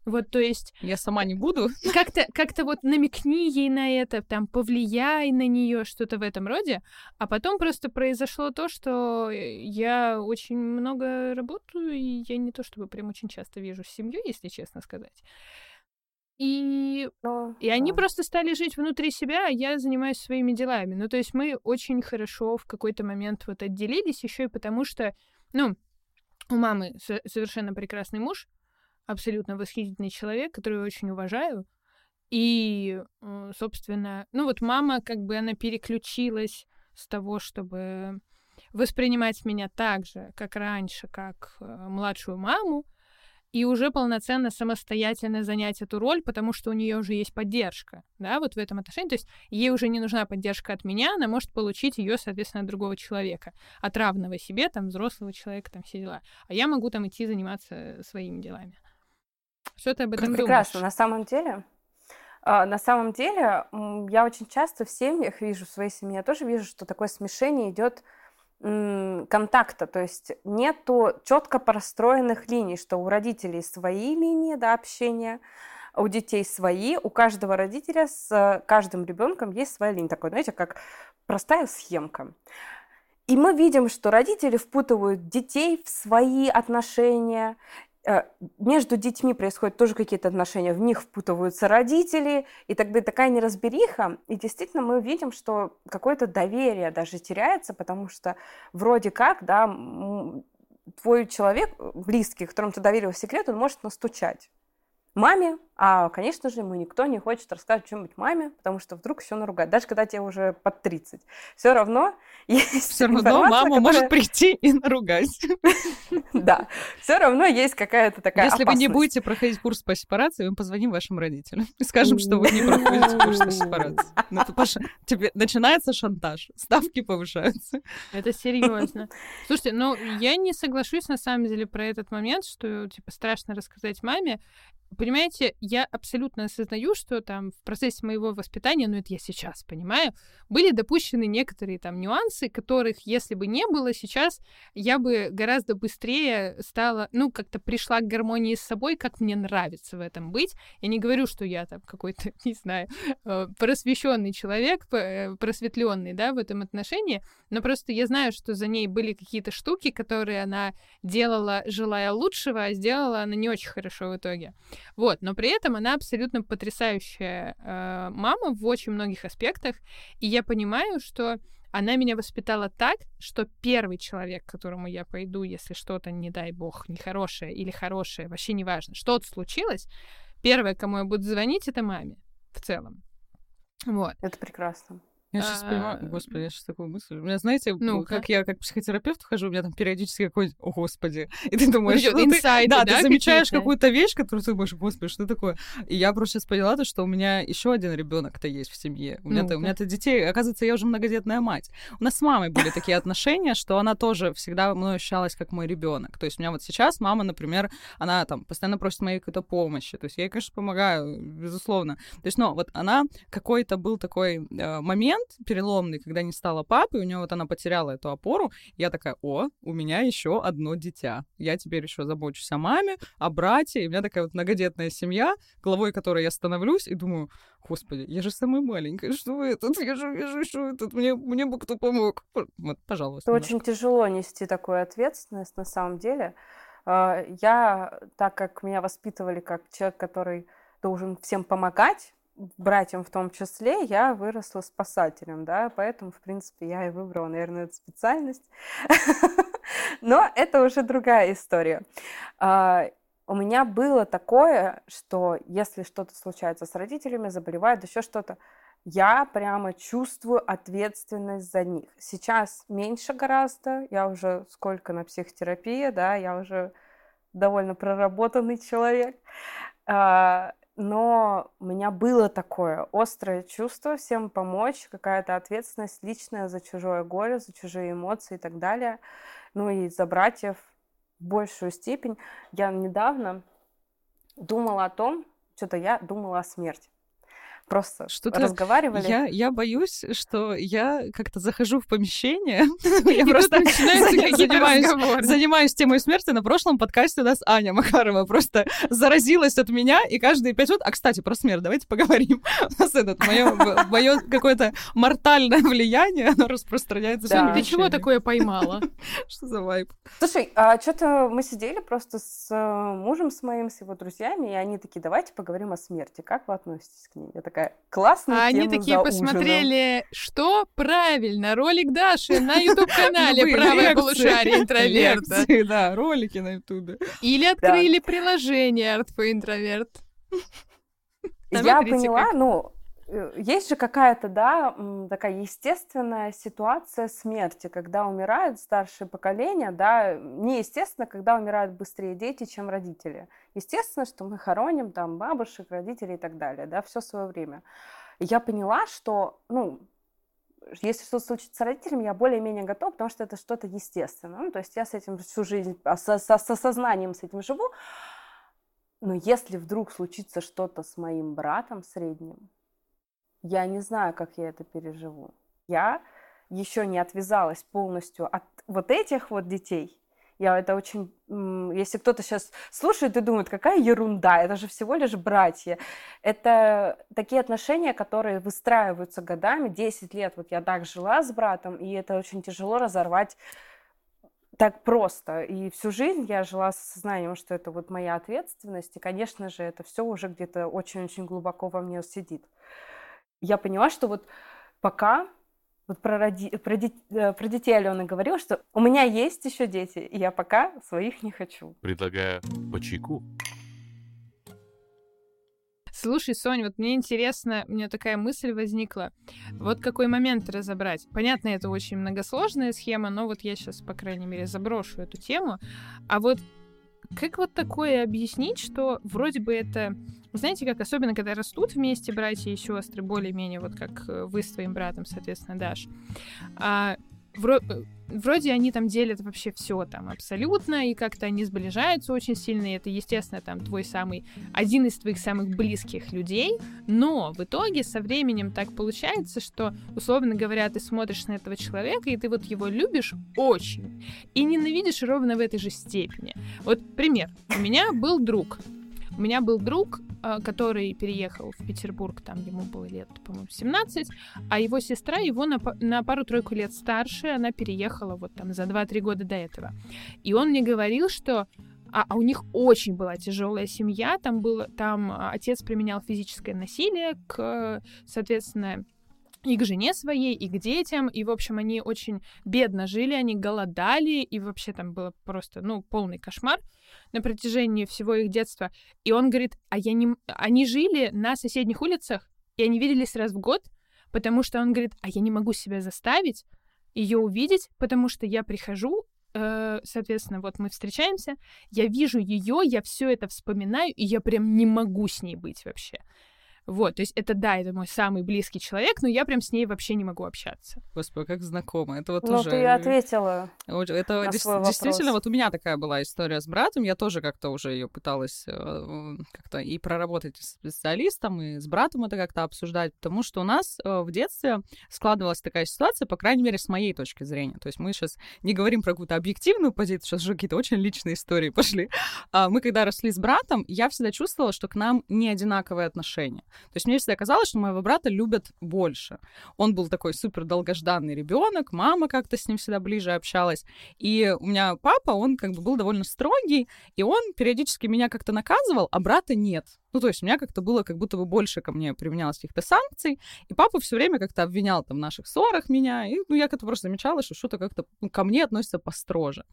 Вот, то есть Я сама не буду. как-то как-то вот намекни ей на это, там повлияй на нее, что-то в этом роде, а потом просто произошло то, что э, я очень много работаю, и я не то чтобы прям очень часто вижу семью, если честно сказать. И Ну, и они просто стали жить внутри себя, а я занимаюсь своими делами. Ну, то есть мы очень хорошо в какой-то момент вот отделились, еще и потому что, ну, у мамы со- совершенно прекрасный муж, абсолютно восхитительный человек, которого я очень уважаю. И, э, собственно, ну вот мама, как бы она переключилась с того, чтобы воспринимать меня так же, как раньше, как э, младшую маму, и уже полноценно самостоятельно занять эту роль, потому что у нее уже есть поддержка, да, вот в этом отношении. То есть ей уже не нужна поддержка от меня, она может получить ее, соответственно, от другого человека, от равного себе, там, взрослого человека, там, все дела. А я могу там идти заниматься своими делами. Что ты об этом Прекрасно. думаешь? На самом деле, а, на самом деле, я очень часто в семьях вижу, в своей семье я тоже вижу, что такое смешение идет контакта, то есть нету четко простроенных линий, что у родителей свои линии да, общения, у детей свои, у каждого родителя с э, каждым ребенком есть своя линия, такой, знаете, как простая схемка. И мы видим, что родители впутывают детей в свои отношения, между детьми происходят тоже какие-то отношения, в них впутываются родители, и тогда такая неразбериха, и действительно мы видим, что какое-то доверие даже теряется, потому что вроде как, да, твой человек, близкий, которому ты доверил секрет, он может настучать маме, а, конечно же, ему никто не хочет рассказывать что-нибудь маме, потому что вдруг все наругать. Даже когда тебе уже под 30. Все равно есть Все равно мама которая... может прийти и наругать. Да. Все равно есть какая-то такая Если вы не будете проходить курс по сепарации, мы позвоним вашим родителям и скажем, что вы не проходите курс по сепарации. Ну, тебе начинается шантаж, ставки повышаются. Это серьезно. Слушайте, ну я не соглашусь на самом деле про этот момент, что типа страшно рассказать маме. Понимаете, я абсолютно осознаю, что там в процессе моего воспитания, ну это я сейчас понимаю, были допущены некоторые там нюансы, которых, если бы не было сейчас, я бы гораздо быстрее стала, ну, как-то пришла к гармонии с собой, как мне нравится в этом быть. Я не говорю, что я там какой-то, не знаю, э, просвещенный человек, э, просветленный, да, в этом отношении, но просто я знаю, что за ней были какие-то штуки, которые она делала, желая лучшего, а сделала она не очень хорошо в итоге. Вот, но при этом она абсолютно потрясающая э, мама в очень многих аспектах, и я понимаю, что она меня воспитала так, что первый человек, к которому я пойду, если что-то, не дай бог, нехорошее или хорошее, вообще не важно, что-то случилось, первое, кому я буду звонить, это маме в целом. Вот. Это прекрасно. Я сейчас а... понимаю, господи, я сейчас такую мысль. У меня, знаете, ну, как я как психотерапевт хожу, у меня там периодически какой-нибудь, о, господи, и ты думаешь, инсайды, ты, да, да, ты замечаешь какую-то вещь, которую ты думаешь, господи, что такое? И я просто сейчас поняла то, что у меня еще один ребенок-то есть в семье. У меня-то, у меня-то детей, оказывается, я уже многодетная мать. У нас с мамой были такие отношения, что она тоже всегда мной ощущалась как мой ребенок. То есть у меня вот сейчас мама, например, она там постоянно просит моей какой-то помощи. То есть я ей, конечно, помогаю, безусловно. То есть, ну, вот она какой-то был такой э, момент, момент переломный, когда не стала папой, у нее вот она потеряла эту опору, я такая, о, у меня еще одно дитя. Я теперь еще забочусь о маме, о брате, и у меня такая вот многодетная семья, главой которой я становлюсь, и думаю, господи, я же самая маленькая, что это? Я же, я же еще этот, мне, мне бы кто помог. Вот, пожалуйста. Это очень тяжело нести такую ответственность на самом деле. А, я, так как меня воспитывали как человек, который должен всем помогать, братьям в том числе, я выросла спасателем, да, поэтому, в принципе, я и выбрала, наверное, эту специальность. Но это уже другая история. А, у меня было такое, что если что-то случается с родителями, заболевают, еще что-то, я прямо чувствую ответственность за них. Сейчас меньше гораздо, я уже сколько на психотерапии, да, я уже довольно проработанный человек. А, но у меня было такое острое чувство всем помочь, какая-то ответственность личная за чужое горе, за чужие эмоции и так далее. Ну и за братьев в большую степень. Я недавно думала о том, что-то я думала о смерти просто что-то разговаривали. Я, я боюсь, что я как-то захожу в помещение, я просто занимаюсь, занимаюсь темой смерти. На прошлом подкасте у нас Аня Макарова просто заразилась от меня, и каждые пять минут... А, кстати, про смерть давайте поговорим. У нас этот, мое какое-то мортальное влияние, оно распространяется. Да. Ты чего такое поймала? Что за вайп? Слушай, а что-то мы сидели просто с э, мужем с моим, с его друзьями, и они такие, давайте поговорим о смерти. Как вы относитесь к ней? Я такая, такая, классная А они такие посмотрели, что правильно, ролик Даши на YouTube-канале «Правое полушарие интроверта». Да, ролики на YouTube. Или открыли приложение Art for Introvert. Я поняла, ну, есть же какая-то, да, такая естественная ситуация смерти, когда умирают старшее поколение, да, неестественно, когда умирают быстрее дети, чем родители. Естественно, что мы хороним там бабушек, родителей и так далее, да, все свое время. Я поняла, что, ну, если что-то случится с родителями, я более-менее готова, потому что это что-то естественное. Ну, то есть я с этим всю жизнь, со, со, со сознанием с этим живу. Но если вдруг случится что-то с моим братом средним, я не знаю, как я это переживу. Я еще не отвязалась полностью от вот этих вот детей. Я это очень... Если кто-то сейчас слушает и думает, какая ерунда, это же всего лишь братья. Это такие отношения, которые выстраиваются годами. 10 лет вот я так жила с братом, и это очень тяжело разорвать так просто. И всю жизнь я жила с сознанием, что это вот моя ответственность. И, конечно же, это все уже где-то очень-очень глубоко во мне сидит. Я поняла, что вот пока вот про, роди... про, ди... Э, про детей Алена говорила, что у меня есть еще дети, и я пока своих не хочу. Предлагаю по чайку. Слушай, Соня, вот мне интересно, у меня такая мысль возникла. Вот какой момент разобрать? Понятно, это очень многосложная схема, но вот я сейчас, по крайней мере, заброшу эту тему. А вот как вот такое объяснить, что вроде бы это... Знаете, как особенно, когда растут вместе братья и сестры, более-менее, вот как э, вы с твоим братом, соответственно, Даш, а, вро... Вроде они там делят вообще все там абсолютно, и как-то они сближаются очень сильно, и это, естественно, там твой самый, один из твоих самых близких людей, но в итоге со временем так получается, что, условно говоря, ты смотришь на этого человека, и ты вот его любишь очень, и ненавидишь ровно в этой же степени. Вот пример. У меня был друг, у меня был друг, а, который переехал в Петербург, там ему было лет, по-моему, 17, а его сестра его на, на пару-тройку лет старше, она переехала вот там за 2-3 года до этого. И он мне говорил, что а, а у них очень была тяжелая семья, там было, там а, отец применял физическое насилие к, соответственно, и к жене своей, и к детям, и, в общем, они очень бедно жили, они голодали, и вообще там было просто, ну, полный кошмар на протяжении всего их детства. И он говорит, а я не... Они жили на соседних улицах, и они виделись раз в год, потому что он говорит, а я не могу себя заставить ее увидеть, потому что я прихожу, э, соответственно, вот мы встречаемся, я вижу ее, я все это вспоминаю, и я прям не могу с ней быть вообще. Вот, то есть это, да, это мой самый близкий человек, но я прям с ней вообще не могу общаться. Господи, как знакомо. Это вот ну, уже... ты ответила Это на дес- свой действительно, вопрос. вот у меня такая была история с братом, я тоже как-то уже ее пыталась э, как-то и проработать с специалистом, и с братом это как-то обсуждать, потому что у нас э, в детстве складывалась такая ситуация, по крайней мере, с моей точки зрения. То есть мы сейчас не говорим про какую-то объективную позицию, сейчас уже какие-то очень личные истории пошли. А мы когда росли с братом, я всегда чувствовала, что к нам не одинаковые отношения. То есть мне всегда казалось, что моего брата любят больше. Он был такой супер долгожданный ребенок, мама как-то с ним всегда ближе общалась. И у меня папа, он как бы был довольно строгий, и он периодически меня как-то наказывал, а брата нет. Ну, то есть у меня как-то было как будто бы больше ко мне применялось каких-то санкций, и папа все время как-то обвинял там в наших ссорах меня, и ну, я как-то просто замечала, что что-то как-то ну, ко мне относится построже.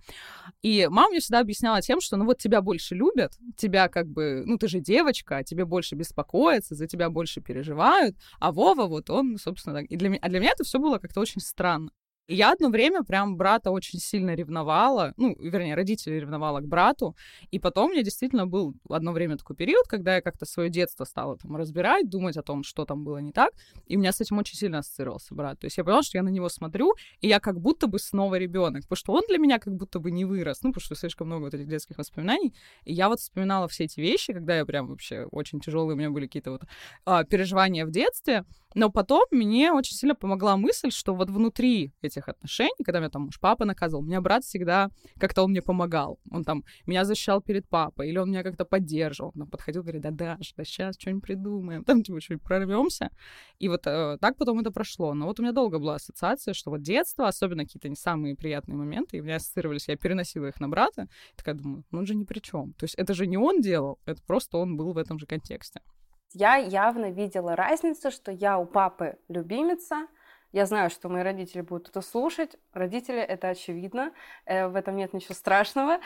И мама мне всегда объясняла тем, что ну вот тебя больше любят, тебя как бы, ну ты же девочка, тебе больше беспокоятся, за тебя больше переживают, а Вова вот он, собственно, так. И для, а для меня это все было как-то очень странно. Я одно время прям брата очень сильно ревновала, ну, вернее, родители ревновала к брату, и потом у меня действительно был одно время такой период, когда я как-то свое детство стала там разбирать, думать о том, что там было не так, и у меня с этим очень сильно ассоциировался брат. То есть я поняла, что я на него смотрю, и я как будто бы снова ребенок, потому что он для меня как будто бы не вырос, ну, потому что слишком много вот этих детских воспоминаний, и я вот вспоминала все эти вещи, когда я прям вообще очень тяжелые у меня были какие-то вот а, переживания в детстве, но потом мне очень сильно помогла мысль, что вот внутри этих отношений, когда меня там муж папа наказывал, меня брат всегда как-то он мне помогал. Он там меня защищал перед папой, или он меня как-то поддерживал. Он подходил, говорит, да, Даш, да сейчас что-нибудь придумаем, там типа что-нибудь прорвемся. И вот э, так потом это прошло. Но вот у меня долго была ассоциация, что вот детство, особенно какие-то не самые приятные моменты, и у меня ассоциировались, я переносила их на брата, и такая думаю, ну он же ни при чем. То есть это же не он делал, это просто он был в этом же контексте. Я явно видела разницу, что я у папы любимица. Я знаю, что мои родители будут это слушать. Родители, это очевидно. э, В этом нет ничего страшного.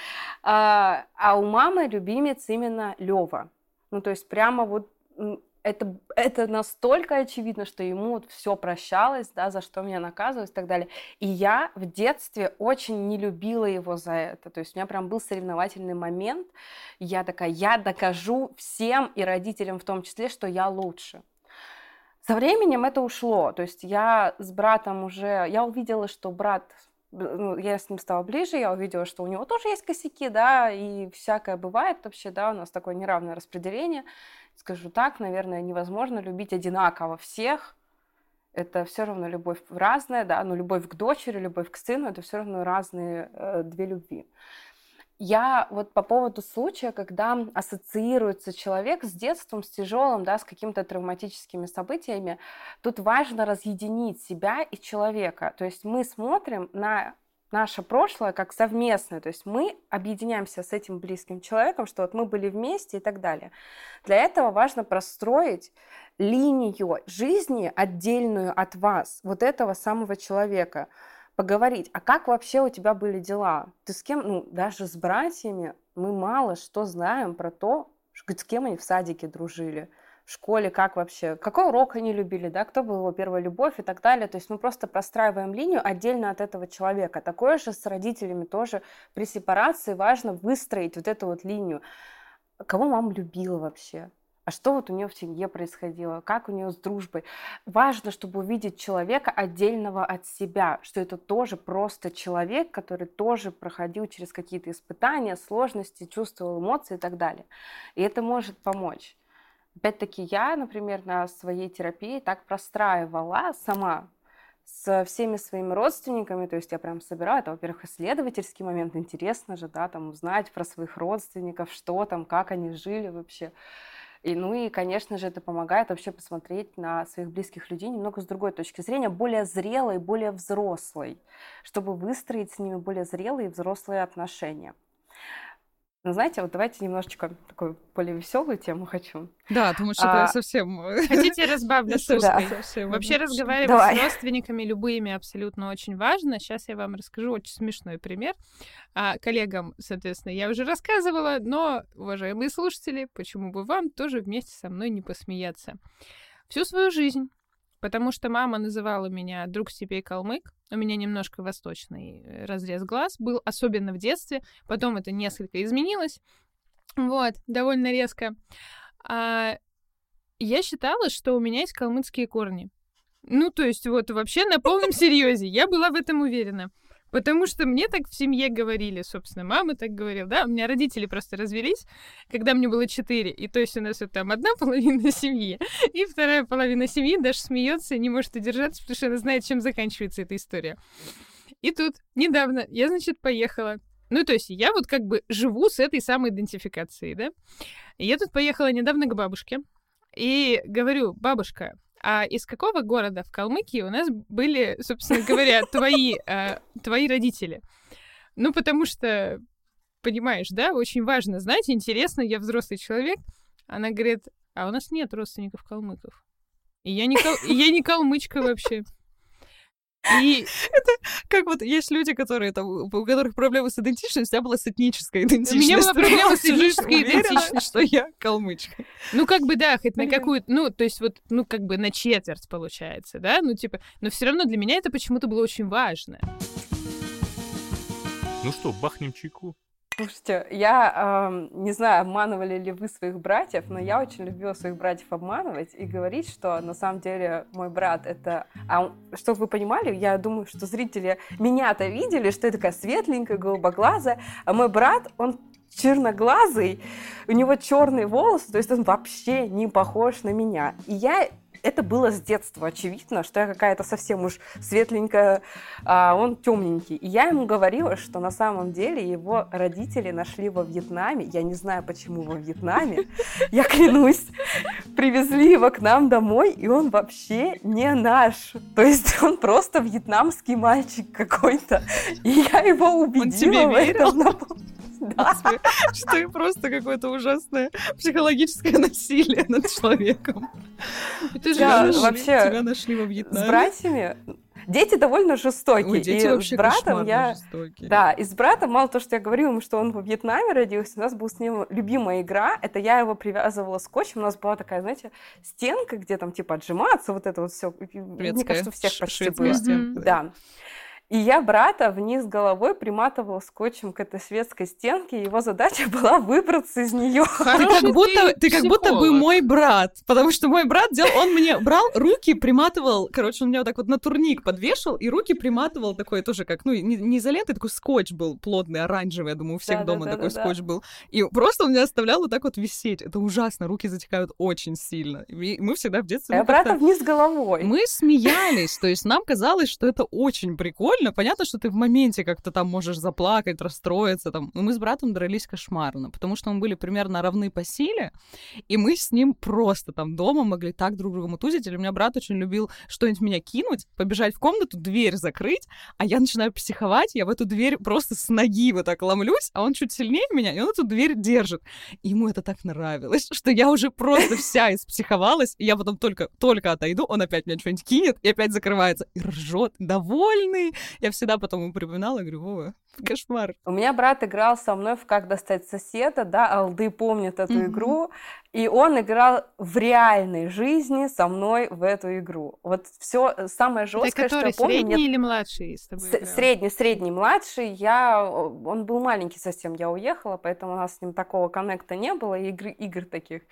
А а у мамы любимец именно Лева. Ну, то есть прямо вот это, это настолько очевидно, что ему вот все прощалось, да, за что меня наказывают и так далее. И я в детстве очень не любила его за это. То есть у меня прям был соревновательный момент. Я такая, я докажу всем и родителям в том числе, что я лучше. Со временем это ушло. То есть я с братом уже... Я увидела, что брат... ну, я с ним стала ближе, я увидела, что у него тоже есть косяки, да, и всякое бывает вообще, да, у нас такое неравное распределение. Скажу так, наверное, невозможно любить одинаково всех. Это все равно любовь разная, да, ну, любовь к дочери, любовь к сыну, это все равно разные э, две любви. Я вот по поводу случая, когда ассоциируется человек с детством, с тяжелым, да, с какими-то травматическими событиями, тут важно разъединить себя и человека. То есть мы смотрим на наше прошлое как совместное, то есть мы объединяемся с этим близким человеком, что вот мы были вместе и так далее. Для этого важно простроить линию жизни отдельную от вас, вот этого самого человека, поговорить, а как вообще у тебя были дела? Ты с кем, ну, даже с братьями мы мало что знаем про то, с кем они в садике дружили, в школе, как вообще, какой урок они любили, да, кто был его первая любовь и так далее. То есть мы просто простраиваем линию отдельно от этого человека. Такое же с родителями тоже при сепарации важно выстроить вот эту вот линию. Кого мама любила вообще? а что вот у нее в семье происходило, как у нее с дружбой. Важно, чтобы увидеть человека отдельного от себя, что это тоже просто человек, который тоже проходил через какие-то испытания, сложности, чувствовал эмоции и так далее. И это может помочь. Опять-таки я, например, на своей терапии так простраивала сама с всеми своими родственниками, то есть я прям собираю, это, во-первых, исследовательский момент, интересно же, да, там узнать про своих родственников, что там, как они жили вообще. И, ну и, конечно же, это помогает вообще посмотреть на своих близких людей немного с другой точки зрения, более зрелой, более взрослой, чтобы выстроить с ними более зрелые и взрослые отношения. Ну, знаете, вот давайте немножечко такую более веселую тему хочу. Да, потому что а... это совсем... Хотите, разбавлю шуткой? Вообще разговаривать Давай. с родственниками любыми абсолютно очень важно. Сейчас я вам расскажу очень смешной пример. А, коллегам, соответственно, я уже рассказывала, но, уважаемые слушатели, почему бы вам тоже вместе со мной не посмеяться? Всю свою жизнь потому что мама называла меня друг Степей Калмык. У меня немножко восточный э, разрез глаз был, особенно в детстве. Потом это несколько изменилось. Вот, довольно резко. А, я считала, что у меня есть калмыцкие корни. Ну, то есть, вот вообще на полном серьезе. Я была в этом уверена. Потому что мне так в семье говорили, собственно, мама так говорила, да, у меня родители просто развелись, когда мне было четыре, и то есть у нас вот там одна половина семьи, и вторая половина семьи даже смеется и не может удержаться, потому что она знает, чем заканчивается эта история. И тут недавно я, значит, поехала. Ну, то есть я вот как бы живу с этой самой идентификацией, да. Я тут поехала недавно к бабушке, и говорю, бабушка, а из какого города в Калмыкии у нас были, собственно говоря, твои, э, твои родители? Ну, потому что, понимаешь, да, очень важно знать, интересно, я взрослый человек. Она говорит, а у нас нет родственников калмыков. И я не, кал... и я не калмычка вообще. И это как вот есть люди, которые там, у которых проблемы с идентичностью, а была с этнической идентичностью. У меня была проблема с этнической идентичностью. что я калмычка. Ну, как бы, да, хоть на какую-то, ну, то есть вот, ну, как бы на четверть получается, да, ну, типа, но все равно для меня это почему-то было очень важно. Ну что, бахнем чайку? Слушайте, я э, не знаю, обманывали ли вы своих братьев, но я очень любила своих братьев обманывать и говорить, что на самом деле мой брат это... А чтобы вы понимали, я думаю, что зрители меня-то видели, что я такая светленькая, голубоглазая, а мой брат, он черноглазый, у него черные волосы, то есть он вообще не похож на меня. И я это было с детства очевидно, что я какая-то совсем уж светленькая, а он темненький. И я ему говорила, что на самом деле его родители нашли во Вьетнаме. Я не знаю, почему во Вьетнаме. Я клянусь, привезли его к нам домой, и он вообще не наш. То есть он просто вьетнамский мальчик какой-то. И я его убедила в этом. Что и просто какое-то ужасное психологическое насилие над человеком. Ты же вообще тебя нашли во Вьетнаме. С братьями Дети довольно жестокие. Ой, дети и вообще с братом я... Жестокие. Да, и с братом, мало то, что я говорила ему, что он во Вьетнаме родился, у нас была с ним любимая игра, это я его привязывала скотчем, у нас была такая, знаете, стенка, где там типа отжиматься, вот это вот все. Мне кажется, у всех почти было. Стенка, да. да. И я брата вниз головой приматывала скотчем к этой светской стенке, и его задача была выбраться из нее. Ты как будто, ты как будто бы мой брат, потому что мой брат делал, он мне брал руки, приматывал, короче, он меня вот так вот на турник подвешал, и руки приматывал такой тоже как, ну, не, не изолентой, такой скотч был плотный, оранжевый, я думаю, у всех да, дома да, такой да, скотч да. был. И просто он меня оставлял вот так вот висеть. Это ужасно, руки затекают очень сильно. И мы всегда в детстве... Я брата вниз головой. Мы смеялись, то есть нам казалось, что это очень прикольно, больно. Понятно, что ты в моменте как-то там можешь заплакать, расстроиться. Там. Мы с братом дрались кошмарно, потому что мы были примерно равны по силе, и мы с ним просто там дома могли так друг друга мутузить. Или у меня брат очень любил что-нибудь меня кинуть, побежать в комнату, дверь закрыть, а я начинаю психовать, я в эту дверь просто с ноги вот так ломлюсь, а он чуть сильнее меня, и он эту дверь держит. И ему это так нравилось, что я уже просто вся испсиховалась, и я потом только, только отойду, он опять меня что-нибудь кинет, и опять закрывается, и ржет, довольный. Я всегда потом ему припоминала, говорю, Вова, кошмар. У меня брат играл со мной в «Как достать соседа», да, Алды помнит эту mm-hmm. игру, и он играл в реальной жизни со мной в эту игру. Вот все самое жесткое, что я помню. Средний мне... или младший с тобой? С- средний, средний, младший. Я, он был маленький совсем, я уехала, поэтому у нас с ним такого коннекта не было, игр, игр таких.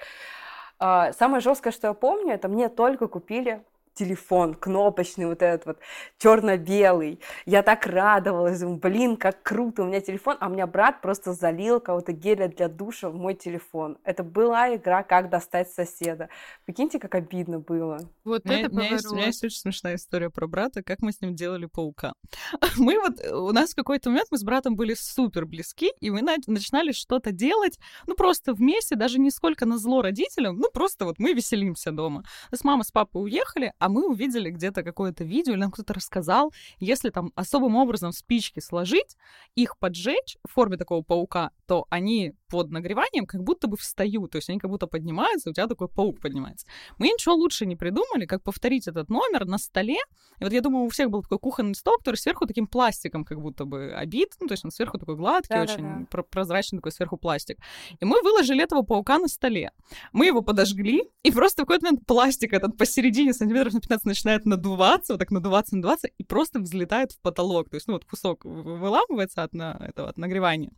А, самое жесткое, что я помню, это мне только купили телефон кнопочный вот этот вот черно-белый. Я так радовалась, думаю, блин, как круто, у меня телефон, а у меня брат просто залил кого-то геля для душа в мой телефон. Это была игра «Как достать соседа». Прикиньте, как обидно было. Вот у это у меня, есть, у меня есть очень смешная история про брата, как мы с ним делали паука. Мы вот, у нас в какой-то момент мы с братом были супер близки, и мы начинали что-то делать, ну, просто вместе, даже не сколько на зло родителям, ну, просто вот мы веселимся дома. С мамой, с папой уехали, а мы увидели где-то какое-то видео, или нам кто-то рассказал, если там особым образом спички сложить, их поджечь в форме такого паука, то они под нагреванием как будто бы встают, то есть они как будто поднимаются, у тебя такой паук поднимается. Мы ничего лучше не придумали, как повторить этот номер на столе. И вот я думаю, у всех был такой кухонный стол, который сверху таким пластиком как будто бы обит, ну, то есть он сверху такой гладкий, да, очень да, да. прозрачный такой сверху пластик. И мы выложили этого паука на столе. Мы его подожгли, и просто в какой-то момент пластик этот посередине сантиметров на 15 начинает надуваться, вот так надуваться, надуваться, и просто взлетает в потолок. То есть, ну, вот кусок выламывается от, на, этого, от нагревания.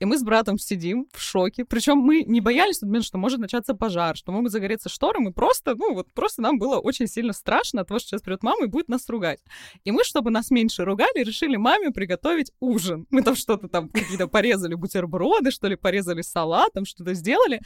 И мы с братом сидим в шоке. Причем мы не боялись, что может начаться пожар, что могут загореться шторы. Мы просто, ну, вот просто нам было очень сильно страшно от того, что сейчас придет мама и будет нас ругать. И мы, чтобы нас меньше ругали, решили маме приготовить ужин. Мы там что-то там какие-то порезали бутерброды, что ли, порезали салат, там что-то сделали.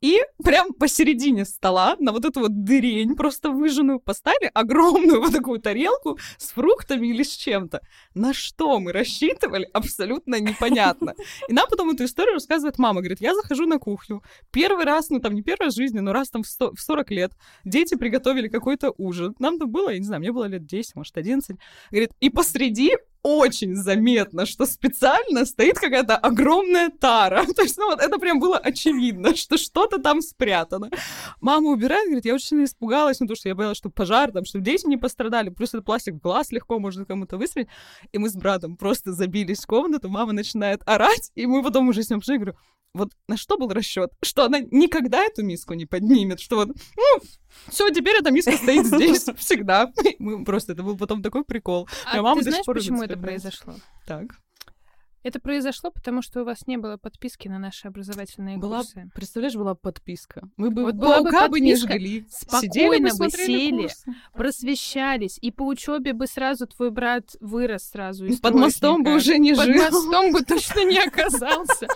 И прям посередине стола на вот эту вот дырень просто выжженную поставили огромную вот такую тарелку с фруктами или с чем-то. На что мы рассчитывали, абсолютно непонятно. И нам потом эту историю рассказывает мама. Говорит, я захожу на кухню. Первый раз, ну там не первый раз в жизни, но раз там в, 100, в 40 лет дети приготовили какой-то ужин. Нам там было, я не знаю, мне было лет 10, может, 11. Говорит, и посреди очень заметно, что специально стоит какая-то огромная тара. То есть, ну вот это прям было очевидно, что что-то там спрятано. Мама убирает, говорит, я очень сильно испугалась, ну, потому что я боялась, что пожар, там, чтобы дети не пострадали. Плюс это пластик в глаз легко можно кому-то выстрелить. И мы с братом просто забились в комнату, мама начинает орать, и мы потом уже с ним пришли, говорю, вот на что был расчет? Что она никогда эту миску не поднимет, что вот, ну, все, теперь эта миска стоит здесь всегда. Мы просто, это был потом такой прикол. А мама ты знаешь, почему это произошло? Так. Это произошло, потому что у вас не было подписки на наши образовательные была, курсы. Представляешь, была подписка. Мы бы вот была бы подписка, не жгли. Спокойно бы сели, курсы. просвещались, и по учебе бы сразу твой брат вырос сразу из Под мостом бы уже не Под жил. Под мостом бы точно не оказался.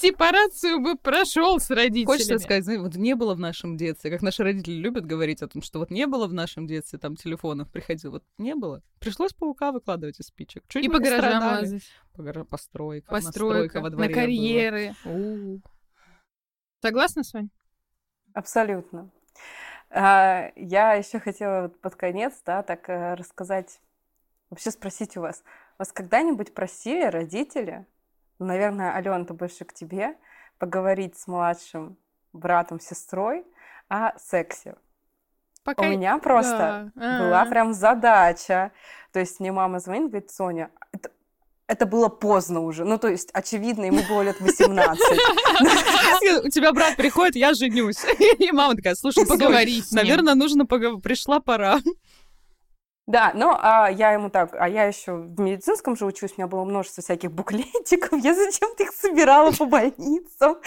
Сепарацию бы прошел с родителями. Хочется сказать, вот не было в нашем детстве, как наши родители любят говорить о том, что вот не было в нашем детстве там телефонов, приходил, вот не было. Пришлось паука выкладывать из спичек. Чуть и по гаражам лазать. По постройка, постройка во дворе на карьеры. Согласна, Сонь? Абсолютно. А, я еще хотела под конец, да, так э, рассказать, вообще спросить у вас, вас когда-нибудь просили родители, ну, наверное, Алена, это больше к тебе, поговорить с младшим братом, сестрой о сексе? Пока... У меня просто да. была прям задача. То есть мне мама звонит, говорит, Соня, это, это было поздно уже. Ну, то есть, очевидно, ему было лет 18. У тебя брат приходит, я женюсь. И мама такая, слушай, поговори Наверное, нужно поговорить. Пришла пора. Да, но а, я ему так, а я еще в медицинском же учусь, у меня было множество всяких буклетиков, я зачем-то их собирала по больницам.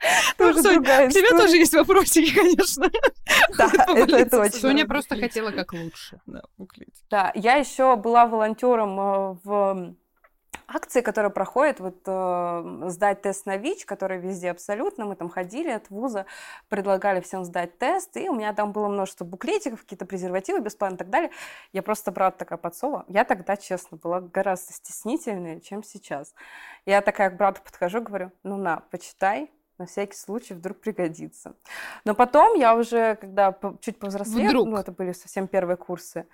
Тоже Сонь, другая к тебе тоже есть вопросики, конечно. Да, это точно. Соня просто хотела как лучше. Да, буклетик. Да, я еще была волонтером э, в акции, которые проходят, вот э, сдать тест на ВИЧ, который везде абсолютно, мы там ходили от вуза, предлагали всем сдать тест, и у меня там было множество буклетиков, какие-то презервативы бесплатно и так далее. Я просто, брат, такая подсова. Я тогда, честно, была гораздо стеснительнее, чем сейчас. Я такая к брату подхожу, говорю, ну на, почитай, на всякий случай вдруг пригодится. Но потом я уже, когда чуть повзрослела, Вдруг. ну это были совсем первые курсы,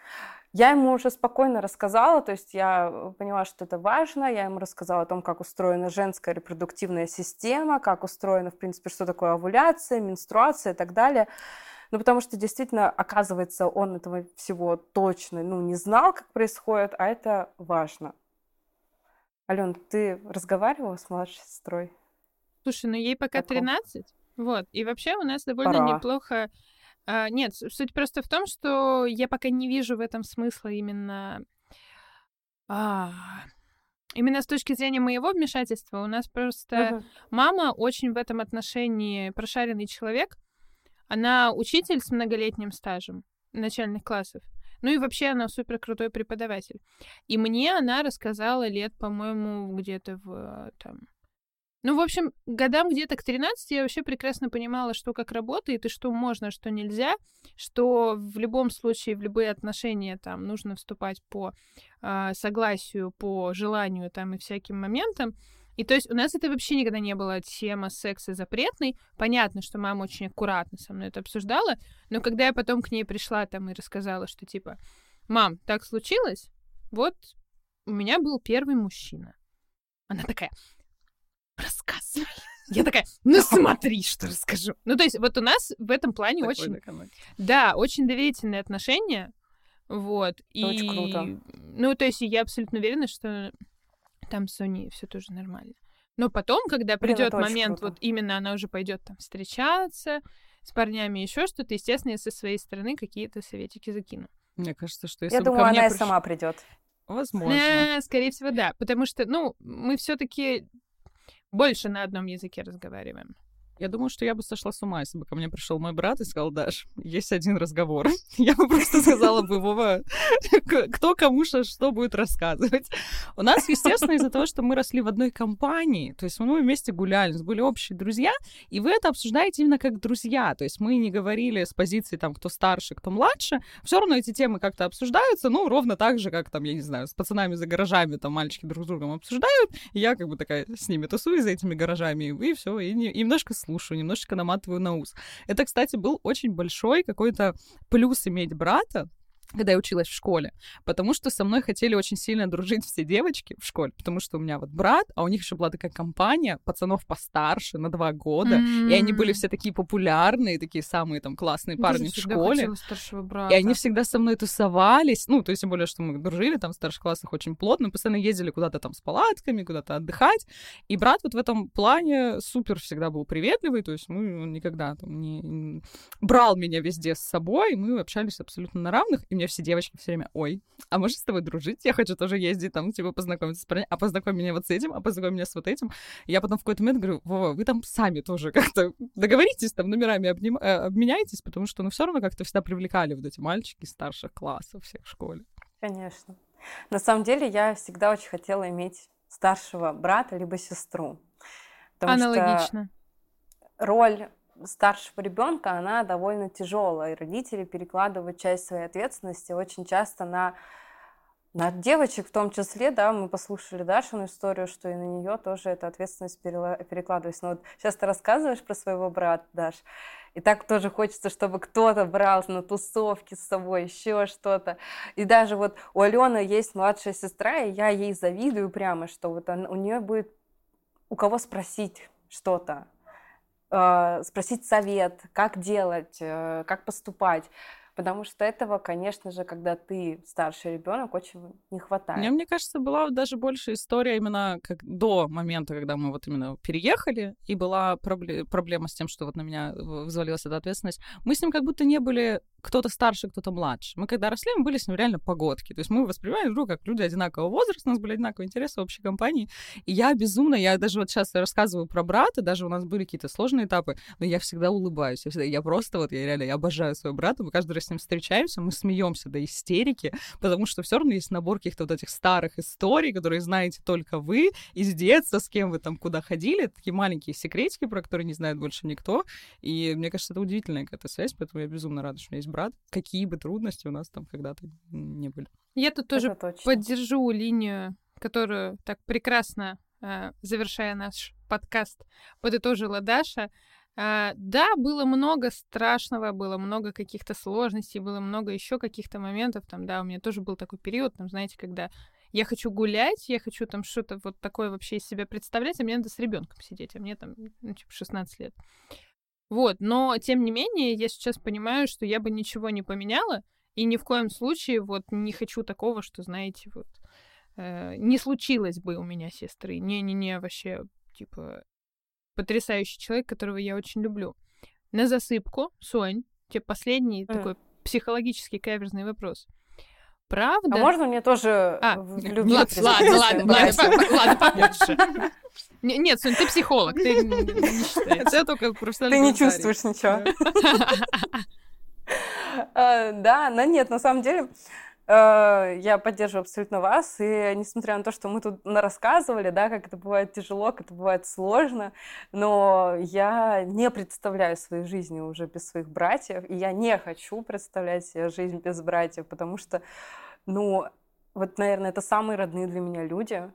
я ему уже спокойно рассказала, то есть я поняла, что это важно, я ему рассказала о том, как устроена женская репродуктивная система, как устроена, в принципе, что такое овуляция, менструация и так далее. Ну, потому что действительно, оказывается, он этого всего точно, ну, не знал, как происходит, а это важно. Ален, ты разговаривала с младшей сестрой? Слушай, ну ей пока Таком. 13, вот, и вообще у нас довольно Пора. неплохо... А, нет, суть просто в том, что я пока не вижу в этом смысла именно... а, именно с точки зрения моего вмешательства. У нас просто Мгм. мама очень в этом отношении прошаренный человек. Она учитель с многолетним стажем начальных классов. Ну и вообще она супер крутой преподаватель. И мне она рассказала лет, по-моему, где-то в там... Ну, в общем, годам где-то к 13 я вообще прекрасно понимала, что как работает и что можно, а что нельзя, что в любом случае в любые отношения там нужно вступать по а, согласию, по желанию там и всяким моментам. И то есть у нас это вообще никогда не была тема секса запретной. Понятно, что мама очень аккуратно со мной это обсуждала, но когда я потом к ней пришла там и рассказала, что типа, мам, так случилось, вот у меня был первый мужчина. Она такая, рассказывай. Я такая, ну смотри, что расскажу. Ну, то есть вот у нас в этом плане Такой очень, доконать. да, очень доверительные отношения. Вот. И, очень круто. Ну, то есть я абсолютно уверена, что там с Соней все тоже нормально. Но потом, когда придет момент, вот именно она уже пойдет там встречаться с парнями, еще что-то, естественно, я со своей стороны какие-то советики закину. Мне кажется, что если Я думаю, ко мне она и приш- сама придет. Возможно. Э, скорее всего, да. Потому что, ну, мы все-таки больше на одном языке разговариваем. Я думаю, что я бы сошла с ума, если бы ко мне пришел мой брат и сказал, Даш, есть один разговор. Я бы просто сказала бы, Вова, кто кому шо- что будет рассказывать. У нас, естественно, из-за того, что мы росли в одной компании, то есть мы вместе гуляли, у нас были общие друзья, и вы это обсуждаете именно как друзья. То есть мы не говорили с позиции, там, кто старше, кто младше. Все равно эти темы как-то обсуждаются, ну, ровно так же, как, там, я не знаю, с пацанами за гаражами, там, мальчики друг с другом обсуждают, и я как бы такая с ними тусую за этими гаражами, и все, и, не- и немножко слушаю, немножечко наматываю на ус. Это, кстати, был очень большой какой-то плюс иметь брата, когда я училась в школе, потому что со мной хотели очень сильно дружить все девочки в школе, потому что у меня вот брат, а у них еще была такая компания пацанов постарше на два года, и они были все такие популярные, такие самые там классные парни в школе. И они всегда со мной тусовались. Ну, то есть, тем более, что мы дружили там в старших классах очень плотно, постоянно ездили куда-то там с палатками, куда-то отдыхать. И брат вот в этом плане супер всегда был приветливый, то есть мы он никогда там не- брал меня везде с собой, мы общались абсолютно на равных, и мне все девочки все время, ой, а можешь с тобой дружить? Я хочу тоже ездить там, типа, познакомиться с парнями, а познакомь меня вот с этим, а познакомь меня с вот этим. И я потом в какой-то момент говорю, Вова, вы там сами тоже как-то договоритесь, там номерами обним- э, обменяйтесь, потому что, ну, все равно как-то всегда привлекали вот эти мальчики старших классов всех в школе. Конечно. На самом деле, я всегда очень хотела иметь старшего брата либо сестру. Потому что Аналогично. роль старшего ребенка, она довольно тяжелая. И родители перекладывают часть своей ответственности очень часто на, на девочек в том числе, да, мы послушали Дашину историю, что и на нее тоже эта ответственность перекладывается. Но вот сейчас ты рассказываешь про своего брата, Даш, и так тоже хочется, чтобы кто-то брал на тусовки с собой, еще что-то. И даже вот у Алены есть младшая сестра, и я ей завидую прямо, что вот она- у нее будет у кого спросить что-то, спросить совет, как делать, э, как поступать. Потому что этого, конечно же, когда ты старший ребенок, очень не хватает. Мне, мне кажется, была даже больше история именно как до момента, когда мы вот именно переехали, и была пробле- проблема с тем, что вот на меня взвалилась эта ответственность. Мы с ним как будто не были кто-то старше, кто-то младше. Мы когда росли, мы были с ним реально погодки. То есть мы воспринимали друг как люди одинакового возраста, у нас были одинаковые интересы в общей компании. И я безумно, я даже вот сейчас рассказываю про брата, даже у нас были какие-то сложные этапы, но я всегда улыбаюсь. Я, всегда, я просто вот, я реально, я обожаю своего брата. Мы каждый раз с ним встречаемся, мы смеемся до истерики, потому что все равно есть набор каких-то вот этих старых историй, которые знаете только вы из детства, с кем вы там куда ходили. Такие маленькие секретики, про которые не знает больше никто. И мне кажется, это удивительная какая-то связь, поэтому я безумно рада, что у меня есть брат. Какие бы трудности у нас там когда-то не были. Я тут тоже поддержу линию, которую так прекрасно, э, завершая наш подкаст, подытожила Даша. Uh, да, было много страшного, было много каких-то сложностей, было много еще каких-то моментов. Там, да, у меня тоже был такой период, там, знаете, когда я хочу гулять, я хочу там что-то вот такое вообще из себя представлять, а мне надо с ребенком сидеть, а мне там, ну, типа, 16 лет. Вот, но тем не менее, я сейчас понимаю, что я бы ничего не поменяла, и ни в коем случае вот не хочу такого, что, знаете, вот э, не случилось бы у меня сестры. Не-не-не, вообще, типа, потрясающий человек, которого я очень люблю. На засыпку, Сонь, тебе последний mm. такой психологический каверзный вопрос. Правда? А можно мне тоже а, в любви Ладно, ладно, ладно, ладно, ладно, побольше. Нет, Сонь, ты психолог, ты не считаешь. только профессиональный Ты не чувствуешь ничего. А, да, но нет, на самом деле, я поддерживаю абсолютно вас, и несмотря на то, что мы тут рассказывали, да, как это бывает тяжело, как это бывает сложно, но я не представляю своей жизни уже без своих братьев, и я не хочу представлять себе жизнь без братьев, потому что, ну, вот, наверное, это самые родные для меня люди,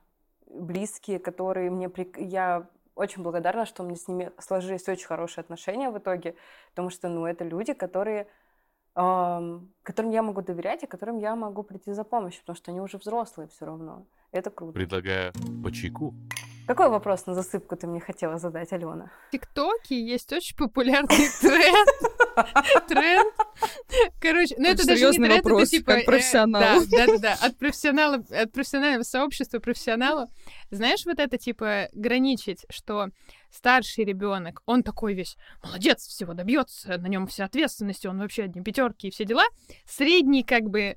близкие, которые мне... При... Я очень благодарна, что у меня с ними сложились очень хорошие отношения в итоге, потому что, ну, это люди, которые, которым я могу доверять и которым я могу прийти за помощью, потому что они уже взрослые все равно. Это круто. Предлагаю по чайку. Какой вопрос на засыпку ты мне хотела задать, Алена? В ТикТоке есть очень популярный тренд. Тренд. Короче, ну это даже не тренд, это типа... Как э, профессионал. Да, да, да, от профессионала, от профессионального сообщества профессионалу. Знаешь, вот это типа граничить, что старший ребенок, он такой весь молодец, всего добьется, на нем вся ответственность, он вообще одни пятерки и все дела. Средний как бы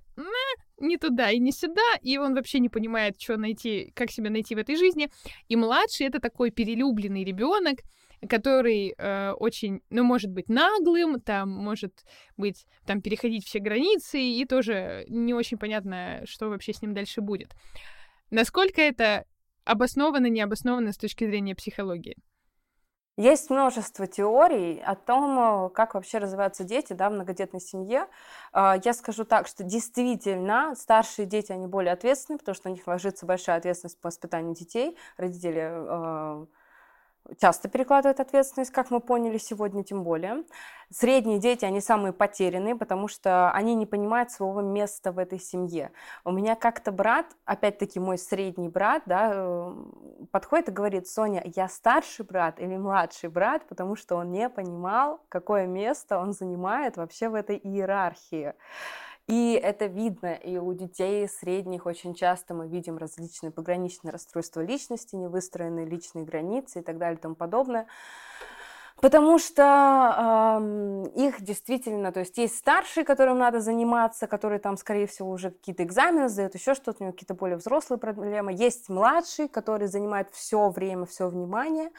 не туда и не сюда, и он вообще не понимает, что найти, как себя найти в этой жизни. И младший это такой перелюбленный ребенок, который э, очень, ну, может быть наглым, там, может быть, там, переходить все границы, и тоже не очень понятно, что вообще с ним дальше будет. Насколько это обосновано, необосновано с точки зрения психологии? Есть множество теорий о том, как вообще развиваются дети да, в многодетной семье. А, я скажу так, что действительно старшие дети, они более ответственны, потому что на них ложится большая ответственность по воспитанию детей. Родители а, часто перекладывают ответственность, как мы поняли сегодня, тем более. Средние дети, они самые потерянные, потому что они не понимают своего места в этой семье. У меня как-то брат, опять-таки мой средний брат, да, э, подходит и говорит, Соня, я старший брат или младший брат, потому что он не понимал, какое место он занимает вообще в этой иерархии. И это видно и у детей средних очень часто мы видим различные пограничные расстройства личности, невыстроенные личные границы и так далее и тому подобное. Потому что э, их действительно, то есть есть старшие, которым надо заниматься, которые там, скорее всего, уже какие-то экзамены сдают, еще что-то, у них какие-то более взрослые проблемы. Есть младшие, которые занимают все время, все внимание.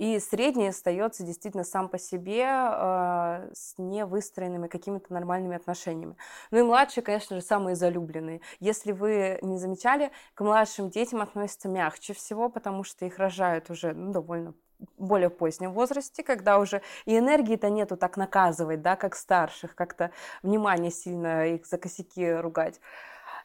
И средний остается действительно сам по себе э, с невыстроенными какими-то нормальными отношениями. Ну и младшие, конечно же, самые залюбленные. Если вы не замечали, к младшим детям относятся мягче всего, потому что их рожают уже ну, довольно более позднем возрасте, когда уже и энергии-то нету так наказывать, да, как старших, как-то внимание сильно их за косяки ругать.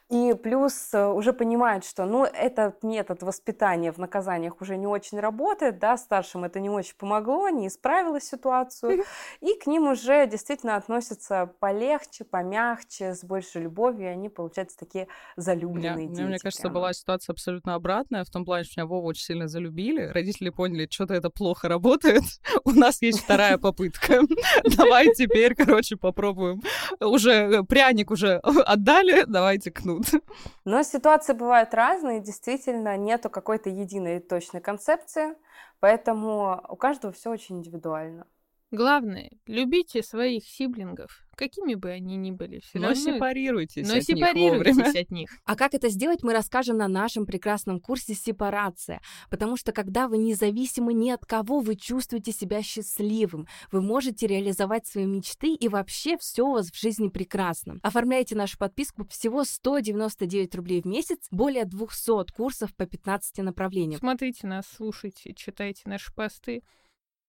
И плюс э, уже понимают, что ну, этот метод воспитания в наказаниях уже не очень работает, да, старшим это не очень помогло, не исправило ситуацию, и к ним уже действительно относятся полегче, помягче, с большей любовью, и они, получаются, такие залюбленные дети. Мне кажется, была ситуация абсолютно обратная, в том плане, что меня Вова очень сильно залюбили, родители поняли, что-то это плохо работает, у нас есть вторая попытка, давай теперь, короче, попробуем. Уже э, пряник уже отдали, давайте кнут тут. Но ситуации бывают разные, действительно, нету какой-то единой точной концепции, поэтому у каждого все очень индивидуально. Главное, любите своих сиблингов, какими бы они ни были. Все Но равно... сепарируйтесь Но от них сепарируйтесь вовремя. от них. А как это сделать, мы расскажем на нашем прекрасном курсе «Сепарация». Потому что когда вы независимы ни от кого, вы чувствуете себя счастливым. Вы можете реализовать свои мечты и вообще все у вас в жизни прекрасно. Оформляйте нашу подписку всего 199 рублей в месяц, более 200 курсов по 15 направлениям. Смотрите нас, слушайте, читайте наши посты.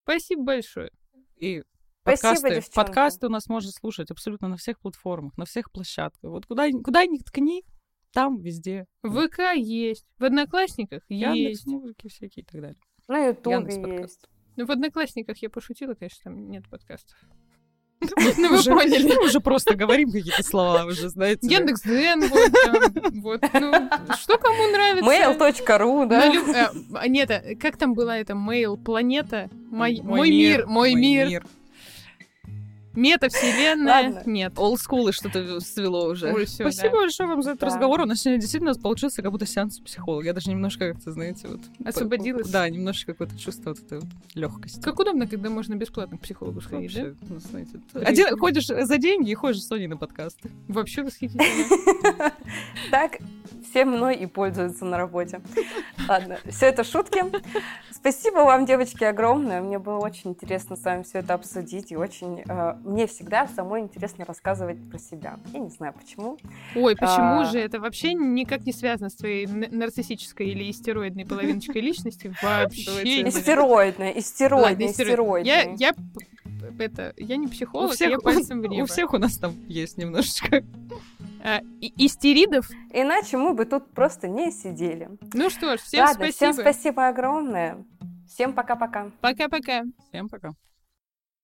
Спасибо большое. И Спасибо, подкасты, девчонки. подкасты у нас можно слушать абсолютно на всех платформах, на всех площадках. Вот куда, куда ни ткни, там везде. В ВК есть, в Одноклассниках Яндекс, есть. музыки всякие и так далее. На Ютубе есть. Ну, в Одноклассниках я пошутила, конечно, там нет подкастов. Ну, вы Уже- поняли. Мы уже просто говорим какие-то слова, уже, знаете. Яндекс Дзен, вот. Ну, что кому нравится? Mail.ru, да? лю- а, Нет, а как там была эта mail планета? Мой мир, мой мир, метавселенная. Ладно. Нет. Олдскулы что-то свело уже. Ой, всё, Спасибо да. большое вам за этот Да. разговор. У нас сегодня действительно получился как будто сеанс психолога. Я даже немножко как-то, знаете, вот... Освободилась. Да, немножко какое-то чувство вот этой вот легкости. Как удобно, когда можно бесплатно к психологу сходить, да? Вообще, ну, знаете, При- один ходишь за деньги и ходишь с Соней на подкасты. Вообще восхитительно. Так все мной и пользуются на работе. Ладно, все это шутки. Спасибо вам, девочки, огромное. Мне было очень интересно с вами все это обсудить. И очень... э, мне всегда самой интересно рассказывать про себя. Я не знаю, почему. Ой, почему А. же это вообще никак не связано с твоей нарциссической или истероидной половиночкой личности? Вообще. Истероидная, истероидная, истероидная. я это, я не У психолог, всех, я пальцем в небо. у всех у нас там есть немножечко. И- истеридов? Иначе мы бы тут просто не сидели. Ну что ж, всем Ладно, спасибо. всем спасибо огромное. Всем пока-пока. Пока-пока. Всем пока.